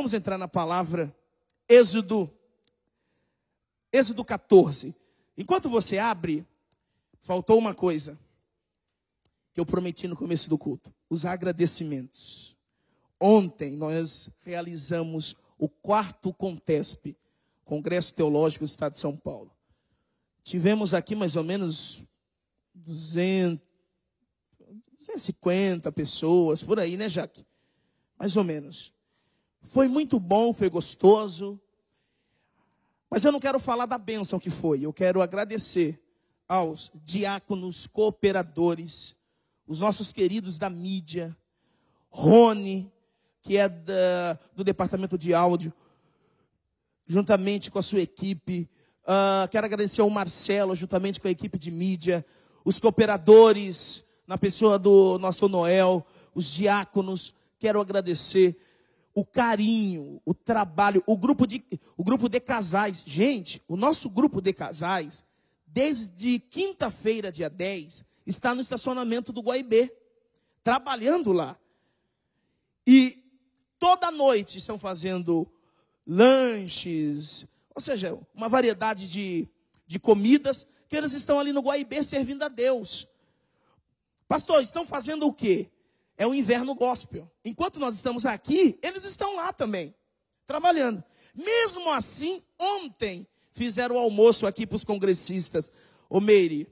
Vamos entrar na palavra Êxodo, Êxodo 14. Enquanto você abre, faltou uma coisa que eu prometi no começo do culto: os agradecimentos. Ontem nós realizamos o quarto Contesp, Congresso Teológico do Estado de São Paulo. Tivemos aqui mais ou menos 200, 250 pessoas, por aí, né, Jaque? Mais ou menos. Foi muito bom, foi gostoso. Mas eu não quero falar da bênção que foi, eu quero agradecer aos diáconos cooperadores, os nossos queridos da mídia, Rony, que é da, do departamento de áudio, juntamente com a sua equipe. Uh, quero agradecer ao Marcelo, juntamente com a equipe de mídia, os cooperadores, na pessoa do nosso Noel, os diáconos. Quero agradecer o carinho, o trabalho, o grupo de, o grupo de casais. Gente, o nosso grupo de casais, desde quinta-feira, dia 10, está no estacionamento do Guaibê, trabalhando lá. E toda noite estão fazendo lanches, ou seja, uma variedade de, de comidas que eles estão ali no Guaibê servindo a Deus. Pastor, estão fazendo o quê? É o inverno gospel. Enquanto nós estamos aqui, eles estão lá também, trabalhando. Mesmo assim, ontem fizeram o almoço aqui para os congressistas. Ô Meire,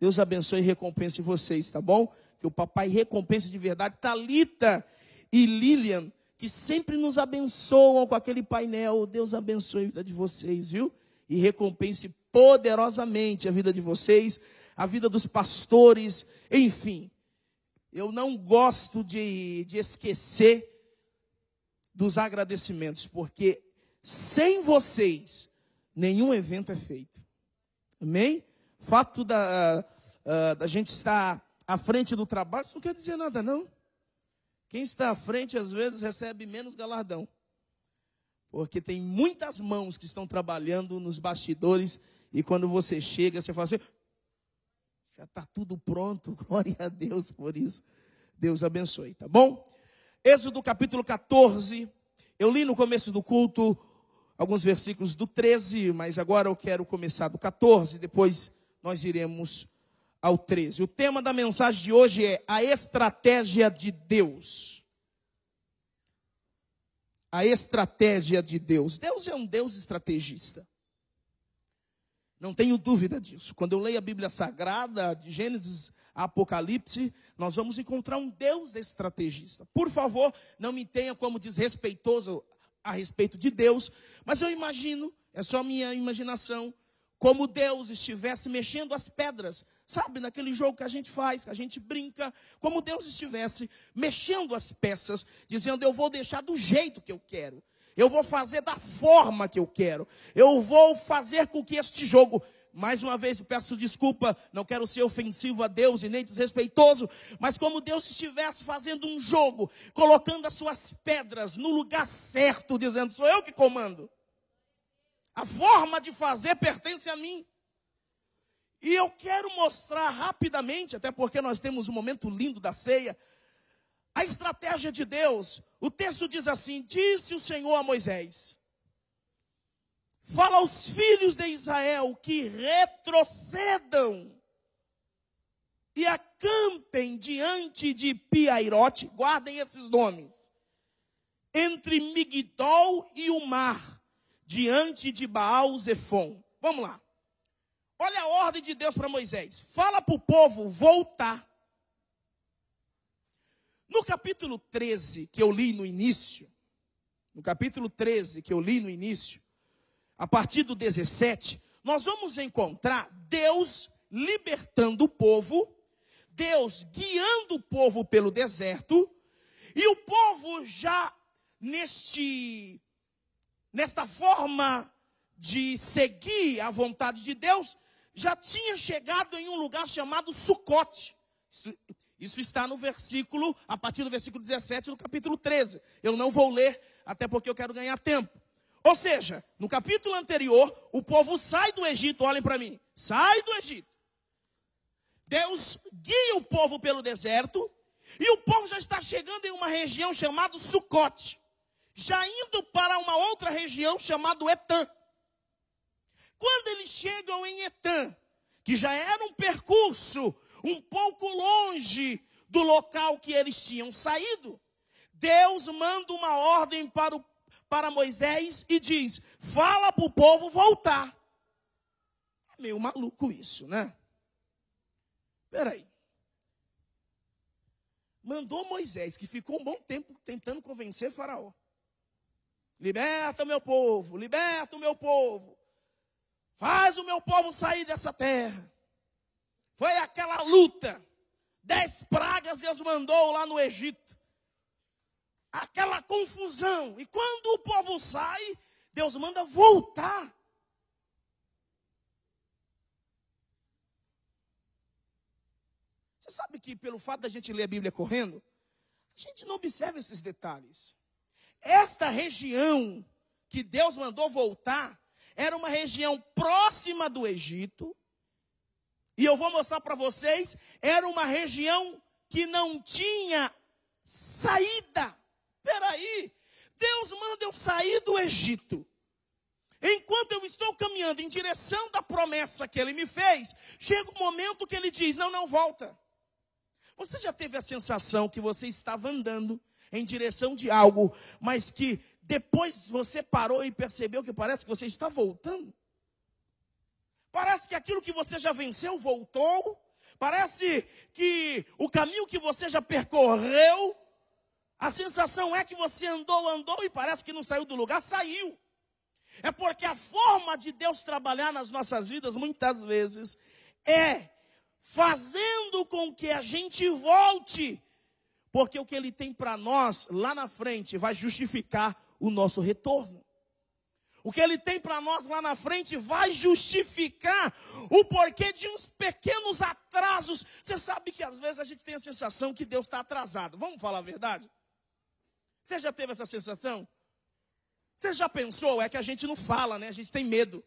Deus abençoe e recompense vocês, tá bom? Que o papai recompense de verdade. Talita e Lilian, que sempre nos abençoam com aquele painel. Deus abençoe a vida de vocês, viu? E recompense poderosamente a vida de vocês, a vida dos pastores, enfim. Eu não gosto de, de esquecer dos agradecimentos, porque sem vocês, nenhum evento é feito. Amém? Fato da, uh, da gente estar à frente do trabalho, isso não quer dizer nada, não. Quem está à frente, às vezes, recebe menos galardão. Porque tem muitas mãos que estão trabalhando nos bastidores, e quando você chega, você fala assim: já está tudo pronto, glória a Deus por isso. Deus abençoe, tá bom? Êxodo capítulo 14. Eu li no começo do culto alguns versículos do 13, mas agora eu quero começar do 14, depois nós iremos ao 13. O tema da mensagem de hoje é a estratégia de Deus. A estratégia de Deus. Deus é um Deus estrategista. Não tenho dúvida disso. Quando eu leio a Bíblia Sagrada, de Gênesis a Apocalipse, nós vamos encontrar um Deus estrategista. Por favor, não me tenha como desrespeitoso a respeito de Deus, mas eu imagino, é só minha imaginação, como Deus estivesse mexendo as pedras, sabe, naquele jogo que a gente faz, que a gente brinca, como Deus estivesse mexendo as peças, dizendo: Eu vou deixar do jeito que eu quero, eu vou fazer da forma que eu quero, eu vou fazer com que este jogo. Mais uma vez peço desculpa, não quero ser ofensivo a Deus e nem desrespeitoso, mas como Deus estivesse fazendo um jogo, colocando as suas pedras no lugar certo, dizendo: sou eu que comando. A forma de fazer pertence a mim. E eu quero mostrar rapidamente, até porque nós temos um momento lindo da ceia, a estratégia de Deus. O texto diz assim: Disse o Senhor a Moisés: Fala aos filhos de Israel que retrocedam e acampem diante de Piairote, guardem esses nomes, entre Migdol e o mar diante de Baal Zefon. Vamos lá. Olha a ordem de Deus para Moisés. Fala para o povo voltar. No capítulo 13, que eu li no início, no capítulo 13, que eu li no início, a partir do 17, nós vamos encontrar Deus libertando o povo, Deus guiando o povo pelo deserto, e o povo já neste nesta forma de seguir a vontade de Deus, já tinha chegado em um lugar chamado Sucote. Isso, está no versículo, a partir do versículo 17 do capítulo 13. Eu não vou ler, até porque eu quero ganhar tempo. Ou seja, no capítulo anterior, o povo sai do Egito, olhem para mim, sai do Egito. Deus guia o povo pelo deserto, e o povo já está chegando em uma região chamada Sucote. já indo para uma outra região chamada Etã. Quando eles chegam em Etã, que já era um percurso um pouco longe do local que eles tinham saído, Deus manda uma ordem para, o, para Moisés e diz: fala para o povo voltar. É meio maluco isso, né? Peraí. Mandou Moisés, que ficou um bom tempo tentando convencer Faraó. Liberta o meu povo, liberta o meu povo. Faz o meu povo sair dessa terra. Foi aquela luta. Dez pragas Deus mandou lá no Egito. Aquela confusão. E quando o povo sai, Deus manda voltar. Você sabe que pelo fato da gente ler a Bíblia correndo, a gente não observa esses detalhes. Esta região que Deus mandou voltar era uma região próxima do Egito. E eu vou mostrar para vocês, era uma região que não tinha saída. Peraí, Deus manda eu sair do Egito. Enquanto eu estou caminhando em direção da promessa que ele me fez, chega um momento que ele diz: Não, não volta. Você já teve a sensação que você estava andando em direção de algo, mas que depois você parou e percebeu que parece que você está voltando? Parece que aquilo que você já venceu voltou. Parece que o caminho que você já percorreu, a sensação é que você andou, andou e parece que não saiu do lugar, saiu. É porque a forma de Deus trabalhar nas nossas vidas, muitas vezes, é fazendo com que a gente volte, porque o que Ele tem para nós lá na frente vai justificar o nosso retorno. O que Ele tem para nós lá na frente vai justificar o porquê de uns pequenos atrasos. Você sabe que às vezes a gente tem a sensação que Deus está atrasado. Vamos falar a verdade? Você já teve essa sensação? Você já pensou? É que a gente não fala, né? A gente tem medo.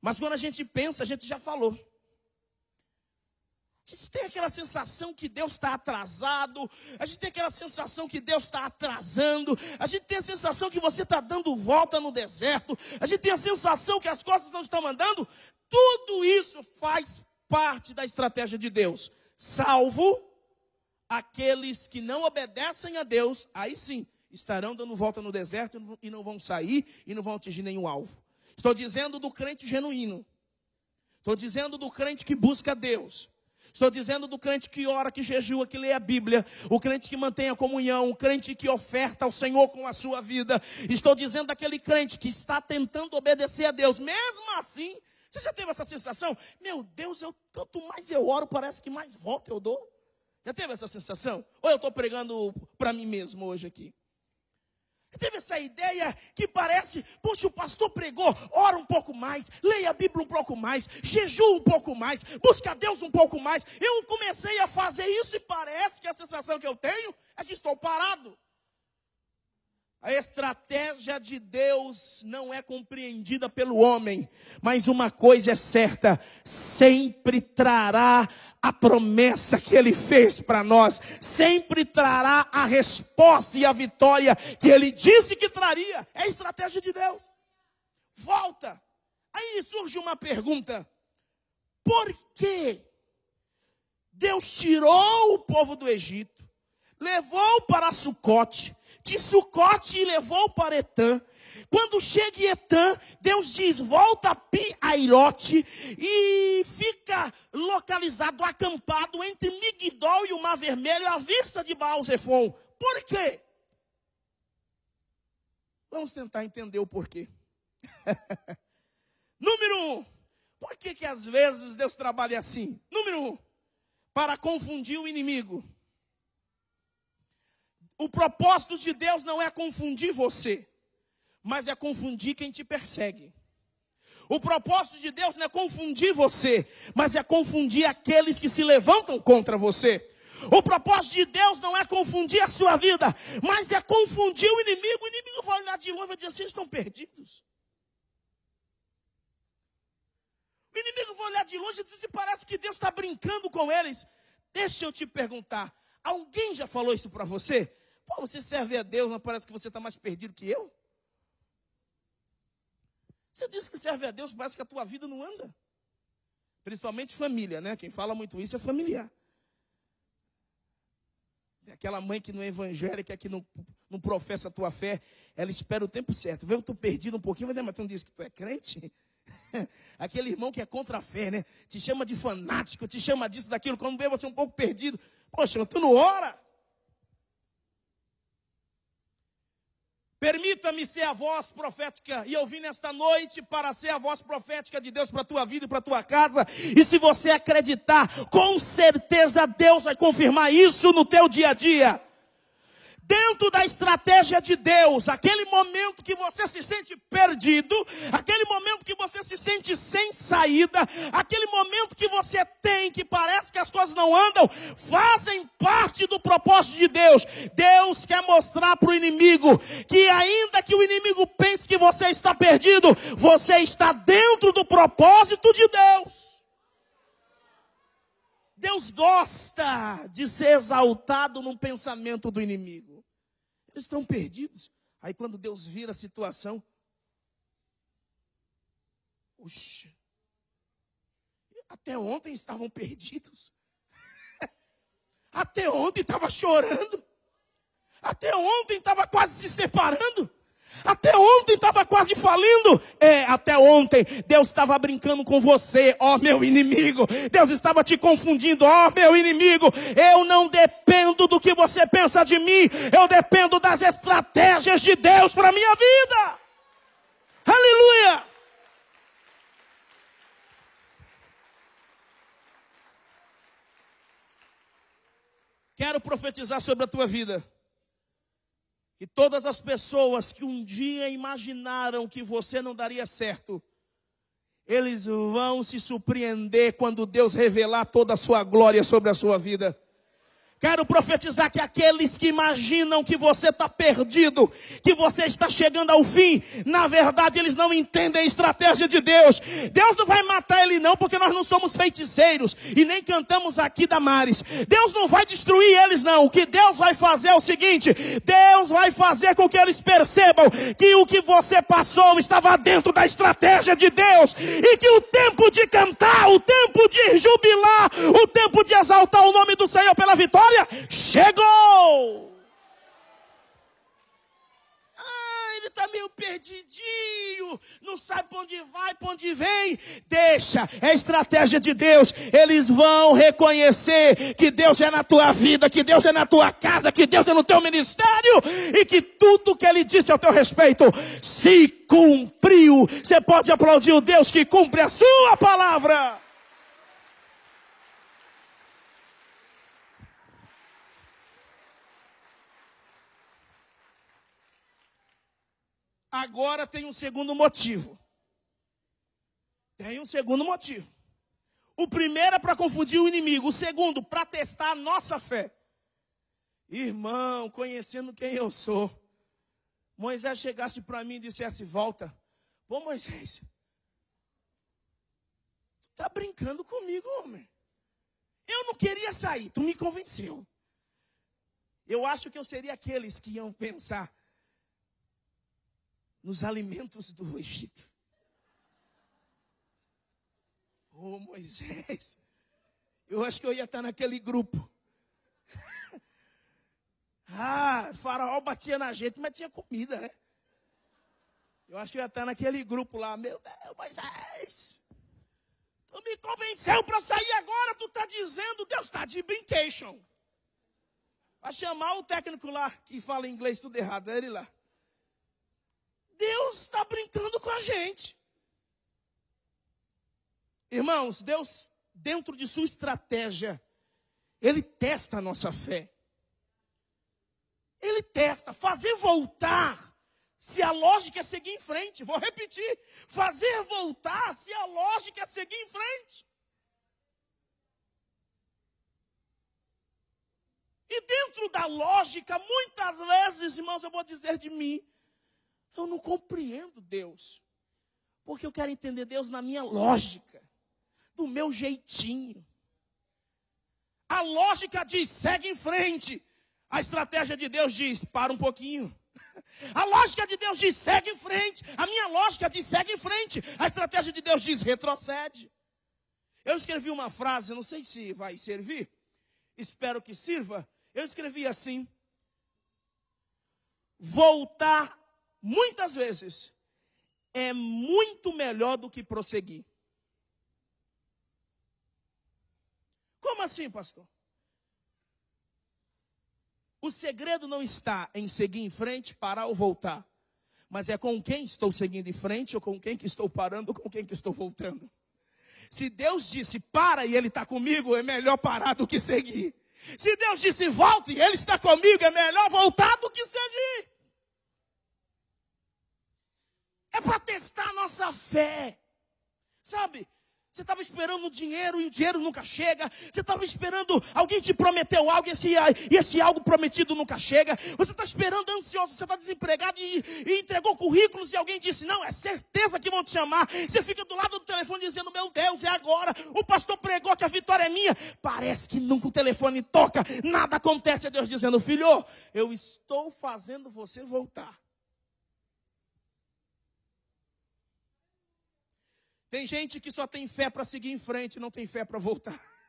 Mas quando a gente pensa, a gente já falou. A gente tem aquela sensação que Deus está atrasado, a gente tem aquela sensação que Deus está atrasando, a gente tem a sensação que você está dando volta no deserto, a gente tem a sensação que as coisas não estão andando. Tudo isso faz parte da estratégia de Deus, salvo aqueles que não obedecem a Deus, aí sim estarão dando volta no deserto e não vão sair e não vão atingir nenhum alvo. Estou dizendo do crente genuíno. Estou dizendo do crente que busca Deus. Estou dizendo do crente que ora, que jejua, que lê a Bíblia, o crente que mantém a comunhão, o crente que oferta ao Senhor com a sua vida. Estou dizendo daquele crente que está tentando obedecer a Deus, mesmo assim. Você já teve essa sensação? Meu Deus, eu, quanto mais eu oro, parece que mais volta eu dou. Já teve essa sensação? Ou eu estou pregando para mim mesmo hoje aqui? Teve essa ideia que parece, poxa, o pastor pregou, ora um pouco mais, leia a Bíblia um pouco mais, jejua um pouco mais, busca Deus um pouco mais. Eu comecei a fazer isso e parece que a sensação que eu tenho é que estou parado. A estratégia de Deus não é compreendida pelo homem, mas uma coisa é certa: sempre trará a promessa que ele fez para nós, sempre trará a resposta e a vitória que ele disse que traria. É a estratégia de Deus. Volta. Aí surge uma pergunta: por que Deus tirou o povo do Egito, levou para Sucote? De Sucote e levou para Etã. Quando chega em Etã, Deus diz: volta a Pi Airote e fica localizado, acampado entre Migdol e o Mar Vermelho, à vista de Baal Zephon. Por quê? Vamos tentar entender o porquê. Número um, por que, que às vezes Deus trabalha assim? Número um, para confundir o inimigo. O propósito de Deus não é confundir você, mas é confundir quem te persegue. O propósito de Deus não é confundir você, mas é confundir aqueles que se levantam contra você. O propósito de Deus não é confundir a sua vida, mas é confundir o inimigo. O inimigo vai olhar de longe e vai dizer assim: estão perdidos. O inimigo vai olhar de longe e dizer assim: parece que Deus está brincando com eles. Deixa eu te perguntar: alguém já falou isso para você? Pô, você serve a Deus, mas parece que você está mais perdido que eu? Você diz que serve a Deus, parece que a tua vida não anda. Principalmente família, né? Quem fala muito isso é familiar. Aquela mãe que não é evangélica, que não, não professa a tua fé, ela espera o tempo certo. Vê, eu estou perdido um pouquinho, mas tu não diz que tu é crente? Aquele irmão que é contra a fé, né? Te chama de fanático, te chama disso, daquilo. Quando vê você um pouco perdido, poxa, tu não ora? Permita-me ser a voz profética, e eu vim nesta noite para ser a voz profética de Deus para a tua vida e para a tua casa. E se você acreditar, com certeza Deus vai confirmar isso no teu dia a dia dentro da estratégia de Deus, aquele momento que você se sente perdido, aquele momento que você se sente sem saída, aquele momento que você tem que parece que as coisas não andam, fazem parte do propósito de Deus. Deus quer mostrar para o inimigo que, ainda que o inimigo pense que você está perdido, você está dentro do propósito de Deus. Deus gosta de ser exaltado num pensamento do inimigo. Eles estão perdidos. Aí quando Deus vira a situação, Puxa, até ontem estavam perdidos. Até ontem estava chorando. Até ontem estava quase se separando. Até ontem estava quase falindo. É, até ontem Deus estava brincando com você, ó meu inimigo. Deus estava te confundindo, ó meu inimigo. Eu não dependo do que você pensa de mim. Eu dependo das estratégias de Deus para minha vida. Aleluia! Quero profetizar sobre a tua vida. E todas as pessoas que um dia imaginaram que você não daria certo, eles vão se surpreender quando Deus revelar toda a sua glória sobre a sua vida. Quero profetizar que aqueles que imaginam que você está perdido, que você está chegando ao fim, na verdade eles não entendem a estratégia de Deus. Deus não vai matar ele não, porque nós não somos feiticeiros e nem cantamos aqui da Mares. Deus não vai destruir eles não. O que Deus vai fazer é o seguinte: Deus vai fazer com que eles percebam que o que você passou estava dentro da estratégia de Deus e que o tempo de cantar, o tempo de jubilar, o tempo de exaltar o nome do Senhor pela vitória chegou. Ah, ele está meio perdidinho, não sabe para onde vai, para onde vem. Deixa, é estratégia de Deus. Eles vão reconhecer que Deus é na tua vida, que Deus é na tua casa, que Deus é no teu ministério e que tudo que ele disse ao teu respeito se cumpriu. Você pode aplaudir o Deus que cumpre a sua palavra. Agora tem um segundo motivo. Tem um segundo motivo. O primeiro é para confundir o inimigo. O segundo, para testar a nossa fé. Irmão, conhecendo quem eu sou. Moisés chegasse para mim e dissesse: Volta. Pô, Moisés, tu está brincando comigo, homem. Eu não queria sair, tu me convenceu. Eu acho que eu seria aqueles que iam pensar: nos alimentos do Egito. Oh, Moisés, eu acho que eu ia estar naquele grupo. ah, faraó batia na gente, mas tinha comida, né? Eu acho que eu ia estar naquele grupo lá. Meu Deus, Moisés, tu me convenceu para sair agora, tu está dizendo, Deus está de brincation. Vai chamar o técnico lá que fala inglês tudo errado, é ele lá. Deus está brincando com a gente. Irmãos, Deus, dentro de sua estratégia, Ele testa a nossa fé. Ele testa, fazer voltar, se a lógica é seguir em frente. Vou repetir: fazer voltar, se a lógica é seguir em frente. E dentro da lógica, muitas vezes, irmãos, eu vou dizer de mim, eu não compreendo Deus. Porque eu quero entender Deus na minha lógica, do meu jeitinho. A lógica diz: segue em frente. A estratégia de Deus diz: para um pouquinho. A lógica de Deus diz: segue em frente. A minha lógica diz: segue em frente. A estratégia de Deus diz: retrocede. Eu escrevi uma frase, não sei se vai servir, espero que sirva. Eu escrevi assim: voltar muitas vezes é muito melhor do que prosseguir. Como assim, pastor? O segredo não está em seguir em frente, parar ou voltar. Mas é com quem estou seguindo em frente, ou com quem que estou parando, ou com quem que estou voltando. Se Deus disse para e Ele está comigo, é melhor parar do que seguir. Se Deus disse volta e Ele está comigo, é melhor voltar do que seguir. Testar a nossa fé. Sabe? Você estava esperando dinheiro e o dinheiro nunca chega. Você estava esperando alguém te prometeu algo e esse, e esse algo prometido nunca chega. Você está esperando ansioso, você está desempregado e, e, entregou currículos e alguém disse: Não, é certeza que vão te chamar. Você fica do lado do telefone dizendo: Meu Deus, é agora. O pastor pregou que a vitória é minha. Parece que nunca o telefone toca, nada acontece. É Deus dizendo: Filho, eu estou fazendo você voltar. Tem gente que só tem fé para seguir em frente, não tem fé para voltar.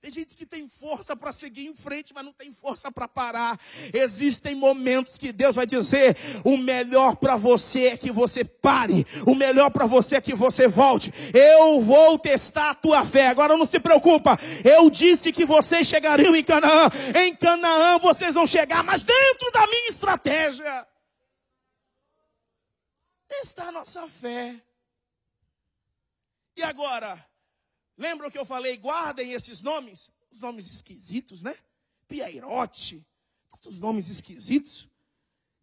Tem gente que tem força para seguir em frente, mas não tem força para parar. Existem momentos que Deus vai dizer: o melhor para você é que você pare, o melhor para você é que você volte. Eu vou testar a tua fé. Agora não se preocupa. Eu disse que vocês chegariam em Canaã. Em Canaã vocês vão chegar, mas dentro da minha estratégia testar a nossa fé. E agora, lembram que eu falei, guardem esses nomes? Os nomes esquisitos, né? Piairote, tantos nomes esquisitos.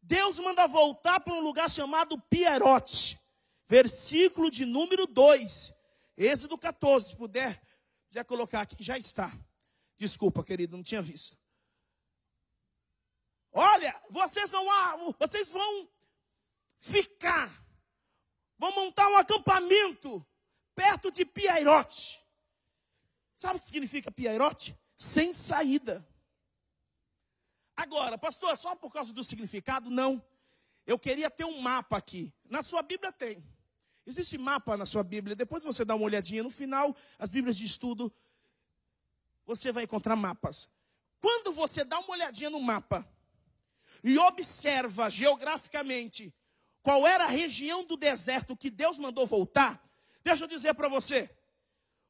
Deus manda voltar para um lugar chamado Pierote, versículo de número 2, Êxodo 14, se puder, já colocar aqui, já está. Desculpa, querido, não tinha visto. Olha, vocês vão, vocês vão ficar. Vão montar um acampamento perto de Piairote. Sabe o que significa Piairote? Sem saída. Agora, pastor, só por causa do significado? Não. Eu queria ter um mapa aqui. Na sua Bíblia tem. Existe mapa na sua Bíblia. Depois você dá uma olhadinha. No final, as Bíblias de estudo, você vai encontrar mapas. Quando você dá uma olhadinha no mapa e observa geograficamente qual era a região do deserto que Deus mandou voltar, deixa eu dizer para você: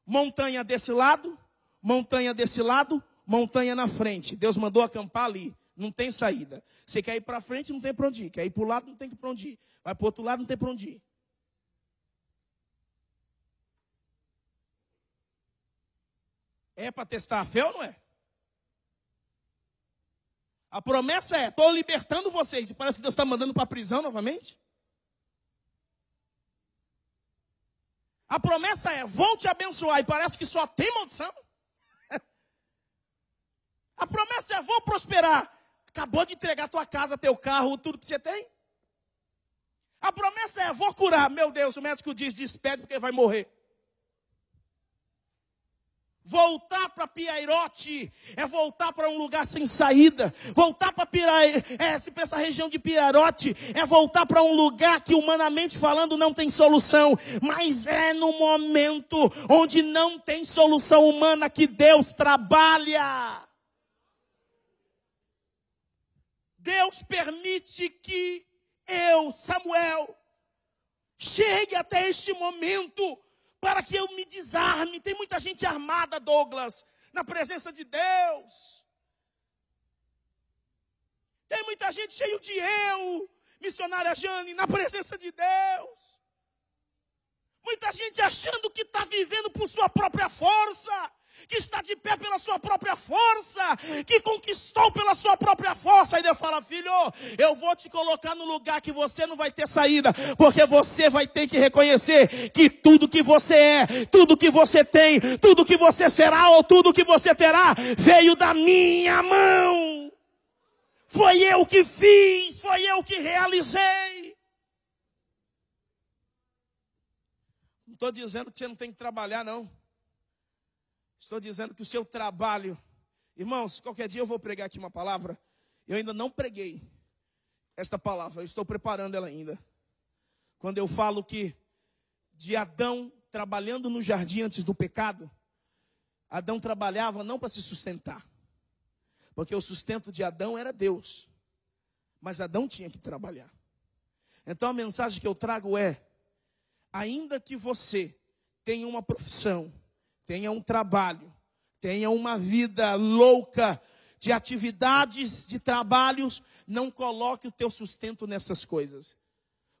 montanha desse lado, montanha desse lado, montanha na frente. Deus mandou acampar ali, não tem saída. Você quer ir para frente, não tem para onde ir. Quer ir para o lado, não tem para onde ir. Vai para o outro lado, não tem para onde ir. É para testar a fé ou não é? A promessa é: estou libertando vocês. E parece que Deus está mandando para a prisão novamente. A promessa é: vou te abençoar, e parece que só tem maldição. A promessa é: vou prosperar. Acabou de entregar tua casa, teu carro, tudo que você tem. A promessa é: vou curar. Meu Deus, o médico diz: despede porque vai morrer. Voltar para Piairote é voltar para um lugar sem saída. Voltar para é, essa região de Piairote é voltar para um lugar que humanamente falando não tem solução, mas é no momento onde não tem solução humana que Deus trabalha. Deus permite que eu, Samuel, chegue até este momento para que eu me desarme. Tem muita gente armada, Douglas, na presença de Deus. Tem muita gente cheio de eu, missionária Jane, na presença de Deus. Muita gente achando que está vivendo por sua própria força que está de pé pela sua própria força, que conquistou pela sua própria força. E Deus fala: Filho, eu vou te colocar no lugar que você não vai ter saída, porque você vai ter que reconhecer que tudo que você é, tudo que você tem, tudo que você será ou tudo que você terá, veio da minha mão. Foi eu que fiz, foi eu que realizei. Não estou dizendo que você não tem que trabalhar, não. Estou dizendo que o seu trabalho Irmãos, qualquer dia eu vou pregar aqui uma palavra. Eu ainda não preguei esta palavra, eu estou preparando ela ainda. Quando eu falo que de Adão trabalhando no jardim antes do pecado, Adão trabalhava não para se sustentar, porque o sustento de Adão era Deus, mas Adão tinha que trabalhar. Então a mensagem que eu trago é: ainda que você tenha uma profissão, tenha um trabalho, tenha uma vida louca de atividades, de trabalhos, não coloque o teu sustento nessas coisas.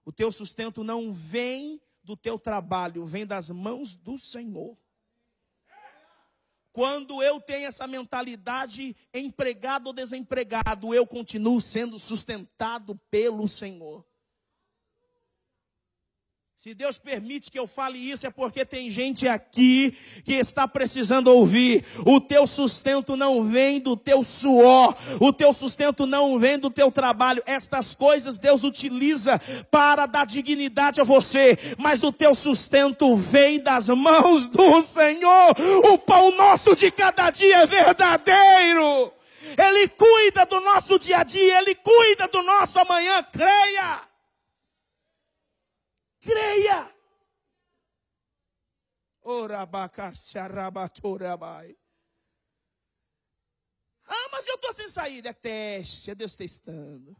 O teu sustento não vem do teu trabalho, vem das mãos do Senhor. Quando eu tenho essa mentalidade, empregado ou desempregado, eu continuo sendo sustentado pelo Senhor. Se Deus permite que eu fale isso, é porque tem gente aqui que está precisando ouvir. O teu sustento não vem do teu suor, o teu sustento não vem do teu trabalho. Estas coisas Deus utiliza para dar dignidade a você, mas o teu sustento vem das mãos do Senhor. O pão nosso de cada dia é verdadeiro. Ele cuida do nosso dia a dia, ele cuida do nosso amanhã. Creia. Creia. Ah, mas eu estou sem saída. É teste, é Deus testando.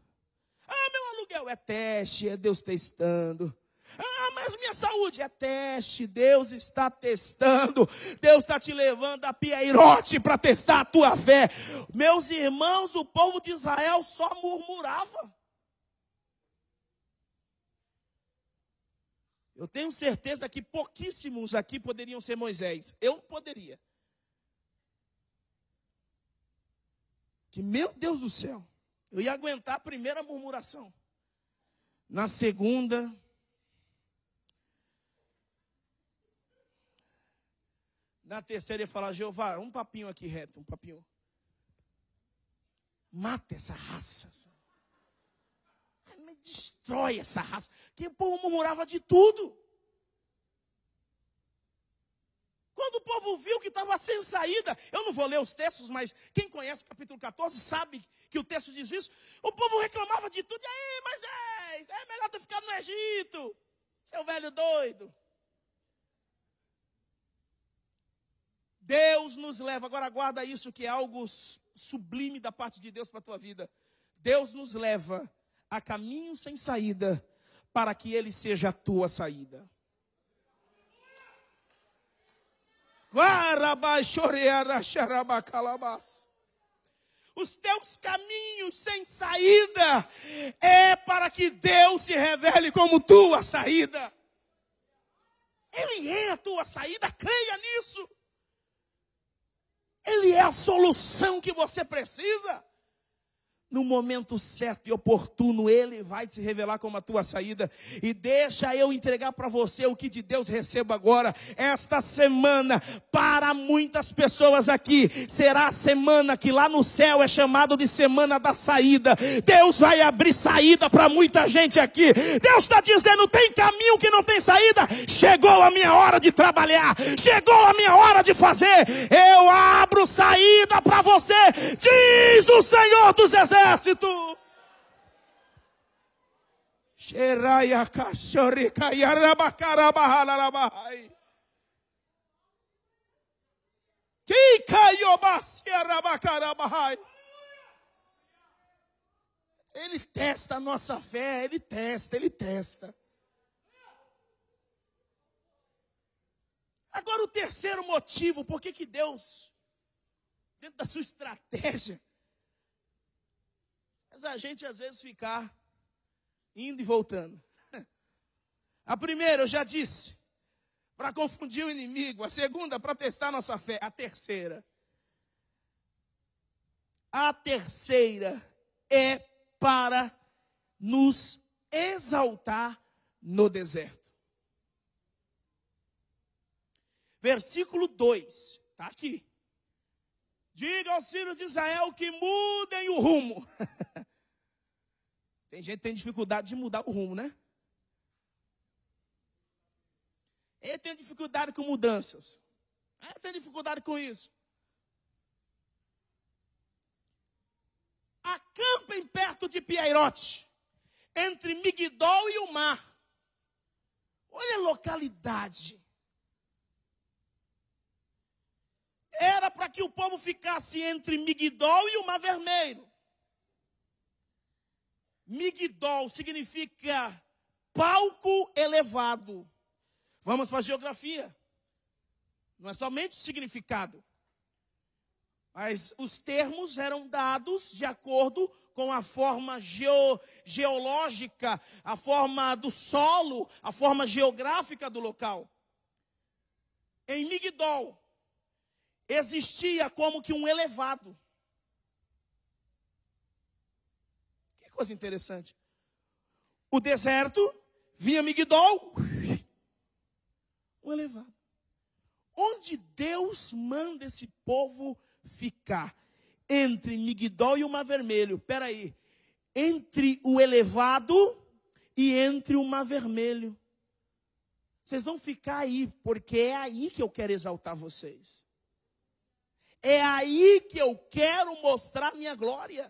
Ah, meu aluguel é teste, é Deus testando. Ah, mas minha saúde é teste, Deus está testando, Deus está te levando a piairote para testar a tua fé. Meus irmãos, o povo de Israel só murmurava. Eu tenho certeza que pouquíssimos aqui poderiam ser Moisés. Eu poderia. Que meu Deus do céu, eu ia aguentar a primeira murmuração. Na segunda, na terceira ia falar, Jeová, um papinho aqui reto, um papinho. Mata essa raça destrói essa raça. Que o povo murmurava de tudo. Quando o povo viu que estava sem saída, eu não vou ler os textos, mas quem conhece o capítulo 14 sabe que o texto diz isso. O povo reclamava de tudo. E aí, Moisés, é melhor ter ficado no Egito, seu velho doido. Deus nos leva, agora guarda isso que é algo sublime da parte de Deus para a tua vida. Deus nos leva a caminho sem saída, para que ele seja a tua saída. Os teus caminhos sem saída é para que Deus se revele como tua saída. Ele é a tua saída, creia nisso. Ele é a solução que você precisa no momento certo e oportuno, Ele vai se revelar como a tua saída. E deixa eu entregar para você o que de Deus recebo agora. Esta semana, para muitas pessoas aqui, será a semana que lá no céu é chamado de semana da saída. Deus vai abrir saída para muita gente aqui. Deus está dizendo: tem caminho que não tem saída. Chegou a minha hora de trabalhar. Chegou a minha hora de fazer. Eu abro saída para você, diz o Senhor dos Exércitos exércitos. Ele testa a nossa fé, ele testa, ele testa. Agora o terceiro motivo, por que Deus, dentro da sua estratégia, mas a gente às vezes ficar indo e voltando. A primeira, eu já disse, para confundir o inimigo. A segunda, para testar nossa fé. A terceira. A terceira é para nos exaltar no deserto. Versículo 2, está aqui. Diga aos filhos de Israel que mudem o rumo. tem gente que tem dificuldade de mudar o rumo, né? Ele tem dificuldade com mudanças. Ele tem dificuldade com isso. acampem perto de Piairote, entre Migdol e o mar. Olha a localidade. Era para que o povo ficasse entre Migdol e o Mar Vermelho. Migdol significa palco elevado. Vamos para a geografia. Não é somente significado. Mas os termos eram dados de acordo com a forma geo, geológica, a forma do solo, a forma geográfica do local. Em Migdol, existia como que um elevado. Que coisa interessante. O deserto, via Migdol, um elevado. Onde Deus manda esse povo ficar? Entre Migdol e o Mar Vermelho. Espera aí. Entre o elevado e entre o Mar Vermelho. Vocês vão ficar aí, porque é aí que eu quero exaltar vocês. É aí que eu quero mostrar minha glória.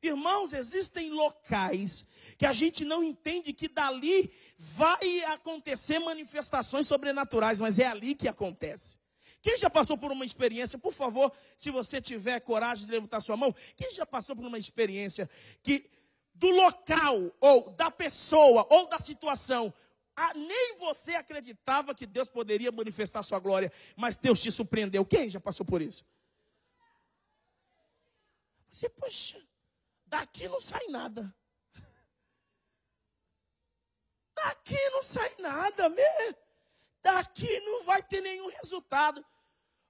Irmãos, existem locais que a gente não entende que dali vai acontecer manifestações sobrenaturais, mas é ali que acontece. Quem já passou por uma experiência, por favor, se você tiver coragem de levantar sua mão, quem já passou por uma experiência que do local, ou da pessoa, ou da situação, nem você acreditava que Deus poderia manifestar sua glória, mas Deus te surpreendeu. Quem já passou por isso? Você, poxa, daqui não sai nada. Daqui não sai nada, mesmo. Daqui não vai ter nenhum resultado.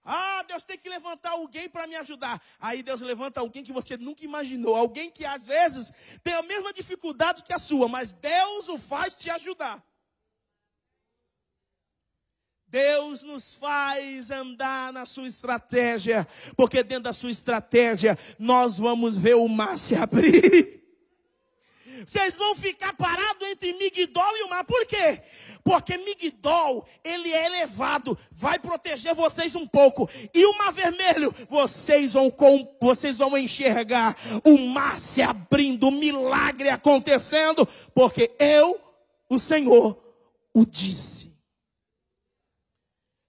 Ah, Deus tem que levantar alguém para me ajudar. Aí Deus levanta alguém que você nunca imaginou. Alguém que às vezes tem a mesma dificuldade que a sua, mas Deus o faz te ajudar. Deus nos faz andar na sua estratégia, porque dentro da sua estratégia nós vamos ver o mar se abrir. Vocês vão ficar parados entre Migdol e o mar. Por quê? Porque Migdol, ele é elevado, vai proteger vocês um pouco. E o mar vermelho, vocês vão, com, vocês vão enxergar o mar se abrindo, o milagre acontecendo, porque eu, o Senhor, o disse.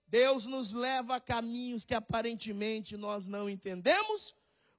Deus nos leva a caminhos que aparentemente nós não entendemos,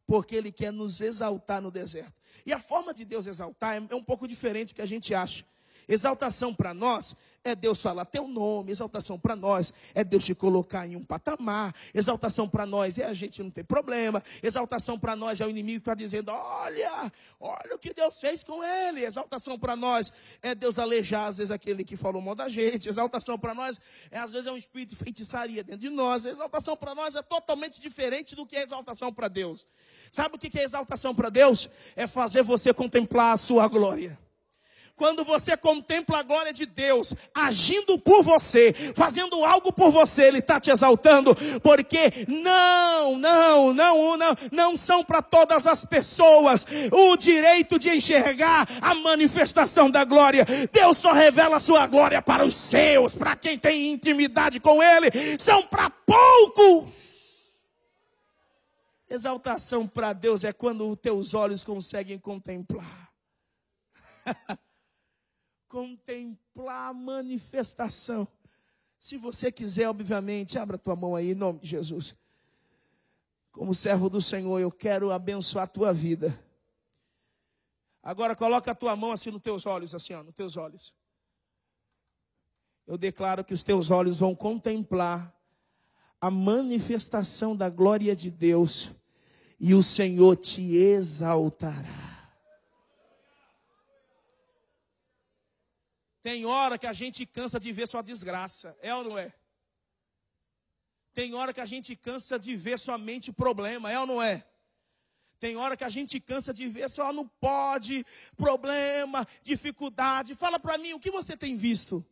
porque Ele quer nos exaltar no deserto. E a forma de Deus exaltar é um pouco diferente do que a gente acha. Exaltação para nós é Deus falar teu nome, exaltação para nós é Deus te colocar em um patamar, exaltação para nós é a gente não ter problema, exaltação para nós é o inimigo que está dizendo: olha, olha o que Deus fez com ele, exaltação para nós é Deus alejar, às vezes, aquele que falou mal da gente, exaltação para nós é às vezes é um espírito de feitiçaria dentro de nós, exaltação para nós é totalmente diferente do que é exaltação para Deus. Sabe o que é exaltação para Deus? É fazer você contemplar a sua glória. Quando você contempla a glória de Deus agindo por você, fazendo algo por você, Ele está te exaltando, porque não, não, não, não, não são para todas as pessoas o direito de enxergar a manifestação da glória. Deus só revela a sua glória para os seus, para quem tem intimidade com Ele, são para poucos. Exaltação para Deus é quando os teus olhos conseguem contemplar. contemplar a manifestação. Se você quiser, obviamente, abra tua mão aí em nome de Jesus. Como servo do Senhor, eu quero abençoar a tua vida. Agora coloca a tua mão assim nos teus olhos, assim, ó, nos teus olhos. Eu declaro que os teus olhos vão contemplar a manifestação da glória de Deus e o Senhor te exaltará. Tem hora que a gente cansa de ver só desgraça, é ou não é? Tem hora que a gente cansa de ver somente problema, é ou não é? Tem hora que a gente cansa de ver só não pode, problema, dificuldade. Fala para mim, o que você tem visto?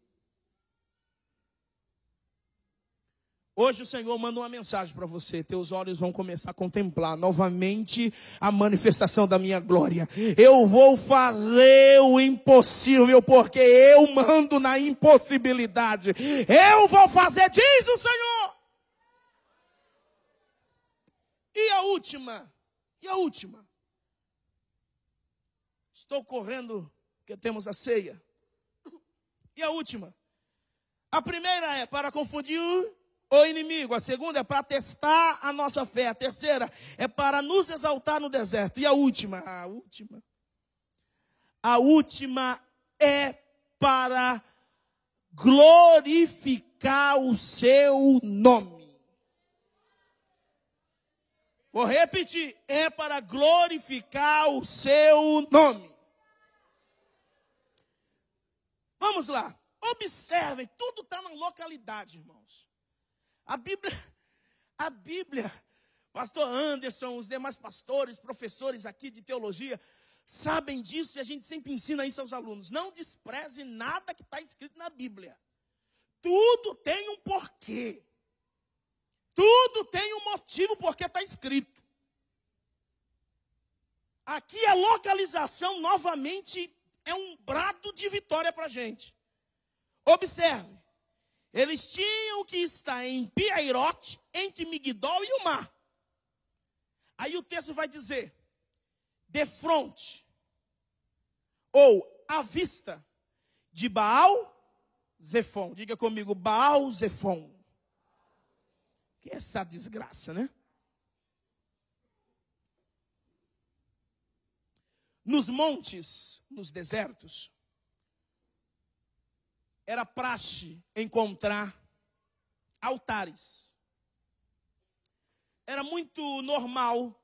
Hoje o Senhor manda uma mensagem para você. Teus olhos vão começar a contemplar novamente a manifestação da minha glória. Eu vou fazer o impossível, porque eu mando na impossibilidade. Eu vou fazer, diz o Senhor. E a última, e a última. Estou correndo porque temos a ceia. E a última. A primeira é para confundir o inimigo. A segunda é para testar a nossa fé. A terceira é para nos exaltar no deserto. E a última, a última. A última é para glorificar o seu nome. Vou repetir, é para glorificar o seu nome. Vamos lá. Observem, tudo está na localidade, irmãos. A Bíblia, a Bíblia, pastor Anderson, os demais pastores, professores aqui de teologia, sabem disso e a gente sempre ensina isso aos alunos. Não despreze nada que está escrito na Bíblia. Tudo tem um porquê. Tudo tem um motivo porque está escrito. Aqui a localização, novamente, é um brado de vitória para a gente. Observe, eles tinham que estar em Piairote, entre Migdol e o mar. Aí o texto vai dizer, de frente, ou à vista de Baal Zefon. Diga comigo, Baal Zefon. Que é essa desgraça, né? Nos montes, nos desertos, era praxe encontrar altares. Era muito normal,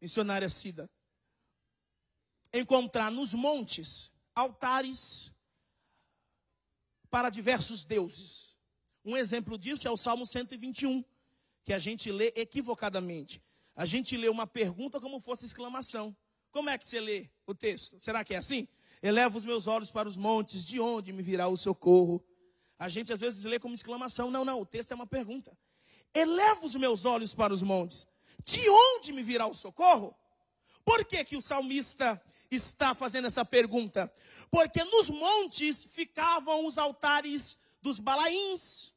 missionária Cida, encontrar nos montes altares para diversos deuses. Um exemplo disso é o Salmo 121 que a gente lê equivocadamente. A gente lê uma pergunta como fosse exclamação. Como é que você lê o texto? Será que é assim? Eleva os meus olhos para os montes, de onde me virá o socorro? A gente às vezes lê como exclamação. Não, não, o texto é uma pergunta. Eleva os meus olhos para os montes, de onde me virá o socorro? Por que, que o salmista está fazendo essa pergunta? Porque nos montes ficavam os altares dos balaíns,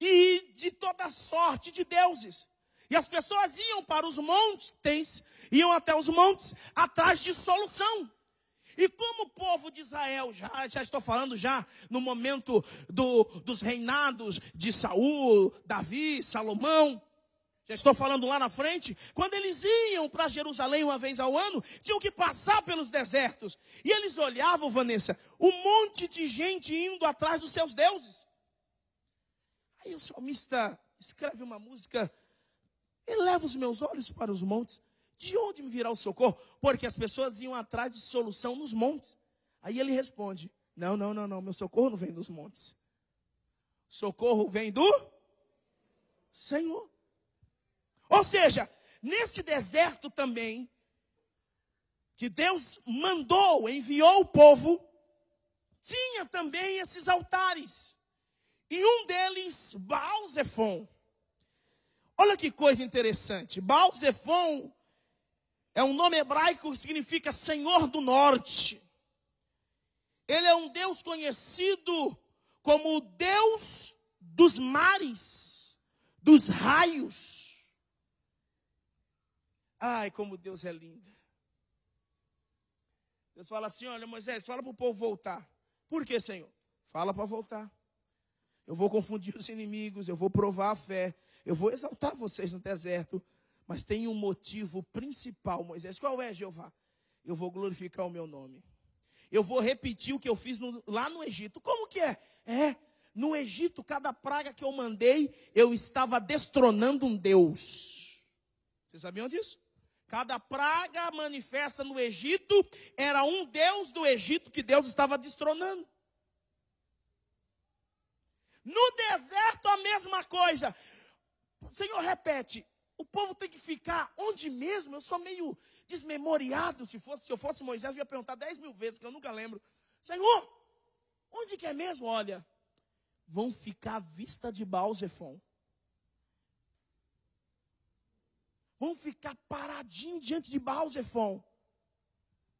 e de toda sorte de deuses. E as pessoas iam para os montes, iam até os montes atrás de solução. E como o povo de Israel, já, já estou falando já no momento do, dos reinados de Saul, Davi, Salomão, já estou falando lá na frente, quando eles iam para Jerusalém uma vez ao ano, tinham que passar pelos desertos. E eles olhavam, Vanessa, um monte de gente indo atrás dos seus deuses. Aí o salmista escreve uma música, eleva os meus olhos para os montes, de onde me virá o socorro? Porque as pessoas iam atrás de solução nos montes. Aí ele responde: Não, não, não, não, meu socorro não vem dos montes. Socorro vem do Senhor. Ou seja, nesse deserto também, que Deus mandou, enviou o povo, tinha também esses altares. E um deles, Baal. Olha que coisa interessante. Baal é um nome hebraico que significa Senhor do Norte. Ele é um Deus conhecido como o Deus dos mares, dos raios. Ai, como Deus é lindo. Deus fala assim: olha, Moisés, fala para o povo voltar. Por que, Senhor? Fala para voltar eu vou confundir os inimigos, eu vou provar a fé, eu vou exaltar vocês no deserto, mas tem um motivo principal, Moisés. Qual é, Jeová? Eu vou glorificar o meu nome. Eu vou repetir o que eu fiz no, lá no Egito. Como que é? É, no Egito, cada praga que eu mandei, eu estava destronando um Deus. Vocês sabiam disso? Cada praga manifesta no Egito era um Deus do Egito que Deus estava destronando. No deserto, a mesma coisa. O Senhor repete: o povo tem que ficar onde mesmo? Eu sou meio desmemoriado. Se, fosse, se eu fosse Moisés, eu ia perguntar dez mil vezes, que eu nunca lembro. Senhor, onde que é mesmo? Olha, vão ficar à vista de Baal Zephon. Vão ficar paradinho diante de Baal Zephon.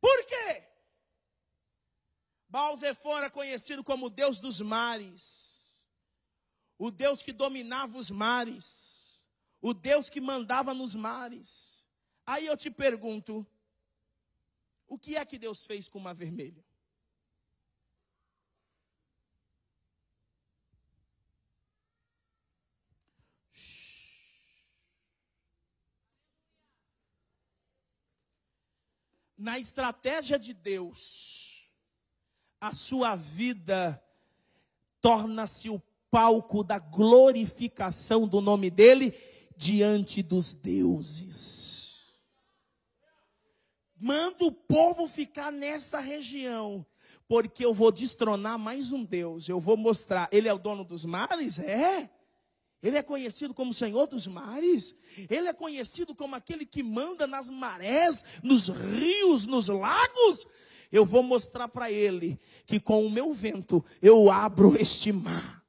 Por quê? Baal Zephon era conhecido como Deus dos mares o Deus que dominava os mares, o Deus que mandava nos mares. Aí eu te pergunto: O que é que Deus fez com o mar vermelho? Na estratégia de Deus, a sua vida torna-se o palco da glorificação do nome dele diante dos deuses. Manda o povo ficar nessa região, porque eu vou destronar mais um Deus. Eu vou mostrar. Ele é o dono dos mares? É. Ele é conhecido como Senhor dos mares. Ele é conhecido como aquele que manda nas marés, nos rios, nos lagos. Eu vou mostrar para ele que com o meu vento eu abro este mar.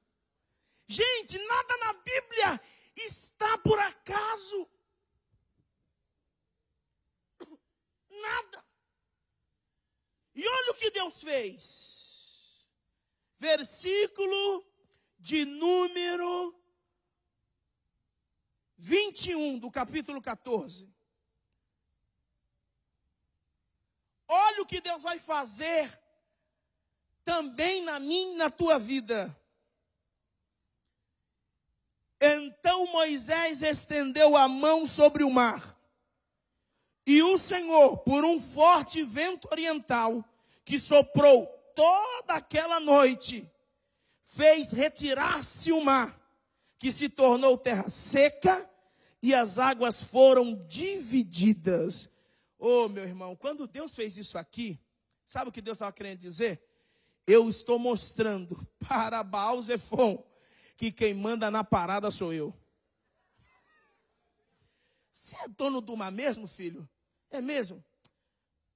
Gente, nada na Bíblia está por acaso. Nada. E olha o que Deus fez. Versículo de número 21 do capítulo 14. Olha o que Deus vai fazer também na minha na tua vida. Então Moisés estendeu a mão sobre o mar. E o Senhor, por um forte vento oriental que soprou toda aquela noite, fez retirar-se o mar, que se tornou terra seca, e as águas foram divididas. Oh, meu irmão, quando Deus fez isso aqui, sabe o que Deus estava querendo dizer? Eu estou mostrando para Baal Zephon que quem manda na parada sou eu. Você é dono de uma mesmo, filho? É mesmo?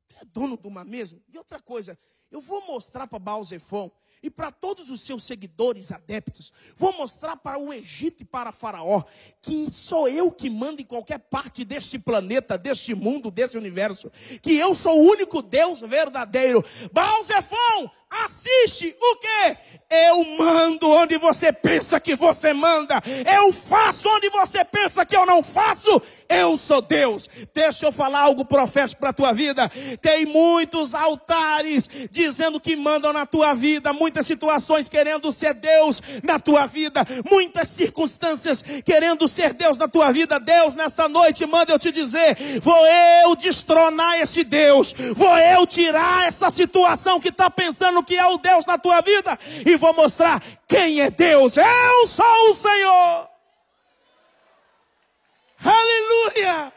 Você é dono de uma mesmo? E outra coisa, eu vou mostrar para Baal Zephon e para todos os seus seguidores adeptos, vou mostrar para o Egito e para Faraó que sou eu que mando em qualquer parte deste planeta, deste mundo, desse universo, que eu sou o único Deus verdadeiro. Baal Zephon, assiste o que? Eu mando onde você pensa que você manda. Eu faço onde você pensa que eu não faço. Eu sou Deus. Deixa eu falar algo profético para a tua vida. Tem muitos altares dizendo que mandam na tua vida, muitas situações querendo ser Deus na tua vida, muitas circunstâncias querendo ser Deus na tua vida. Deus, nesta noite, manda eu te dizer: vou eu destronar esse Deus, vou eu tirar essa situação que está pensando que é o Deus na tua vida e vou mostrar quem é Deus. Eu sou o Senhor. Aleluia!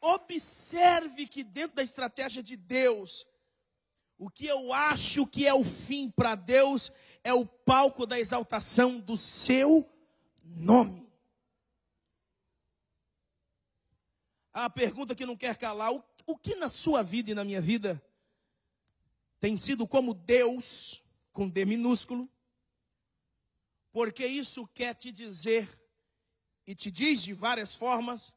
Observe que dentro da estratégia de Deus, o que eu acho que é o fim para Deus é o palco da exaltação do seu nome. A pergunta que não quer calar: o, o que na sua vida e na minha vida tem sido como Deus, com D minúsculo? Porque isso quer te dizer, e te diz de várias formas,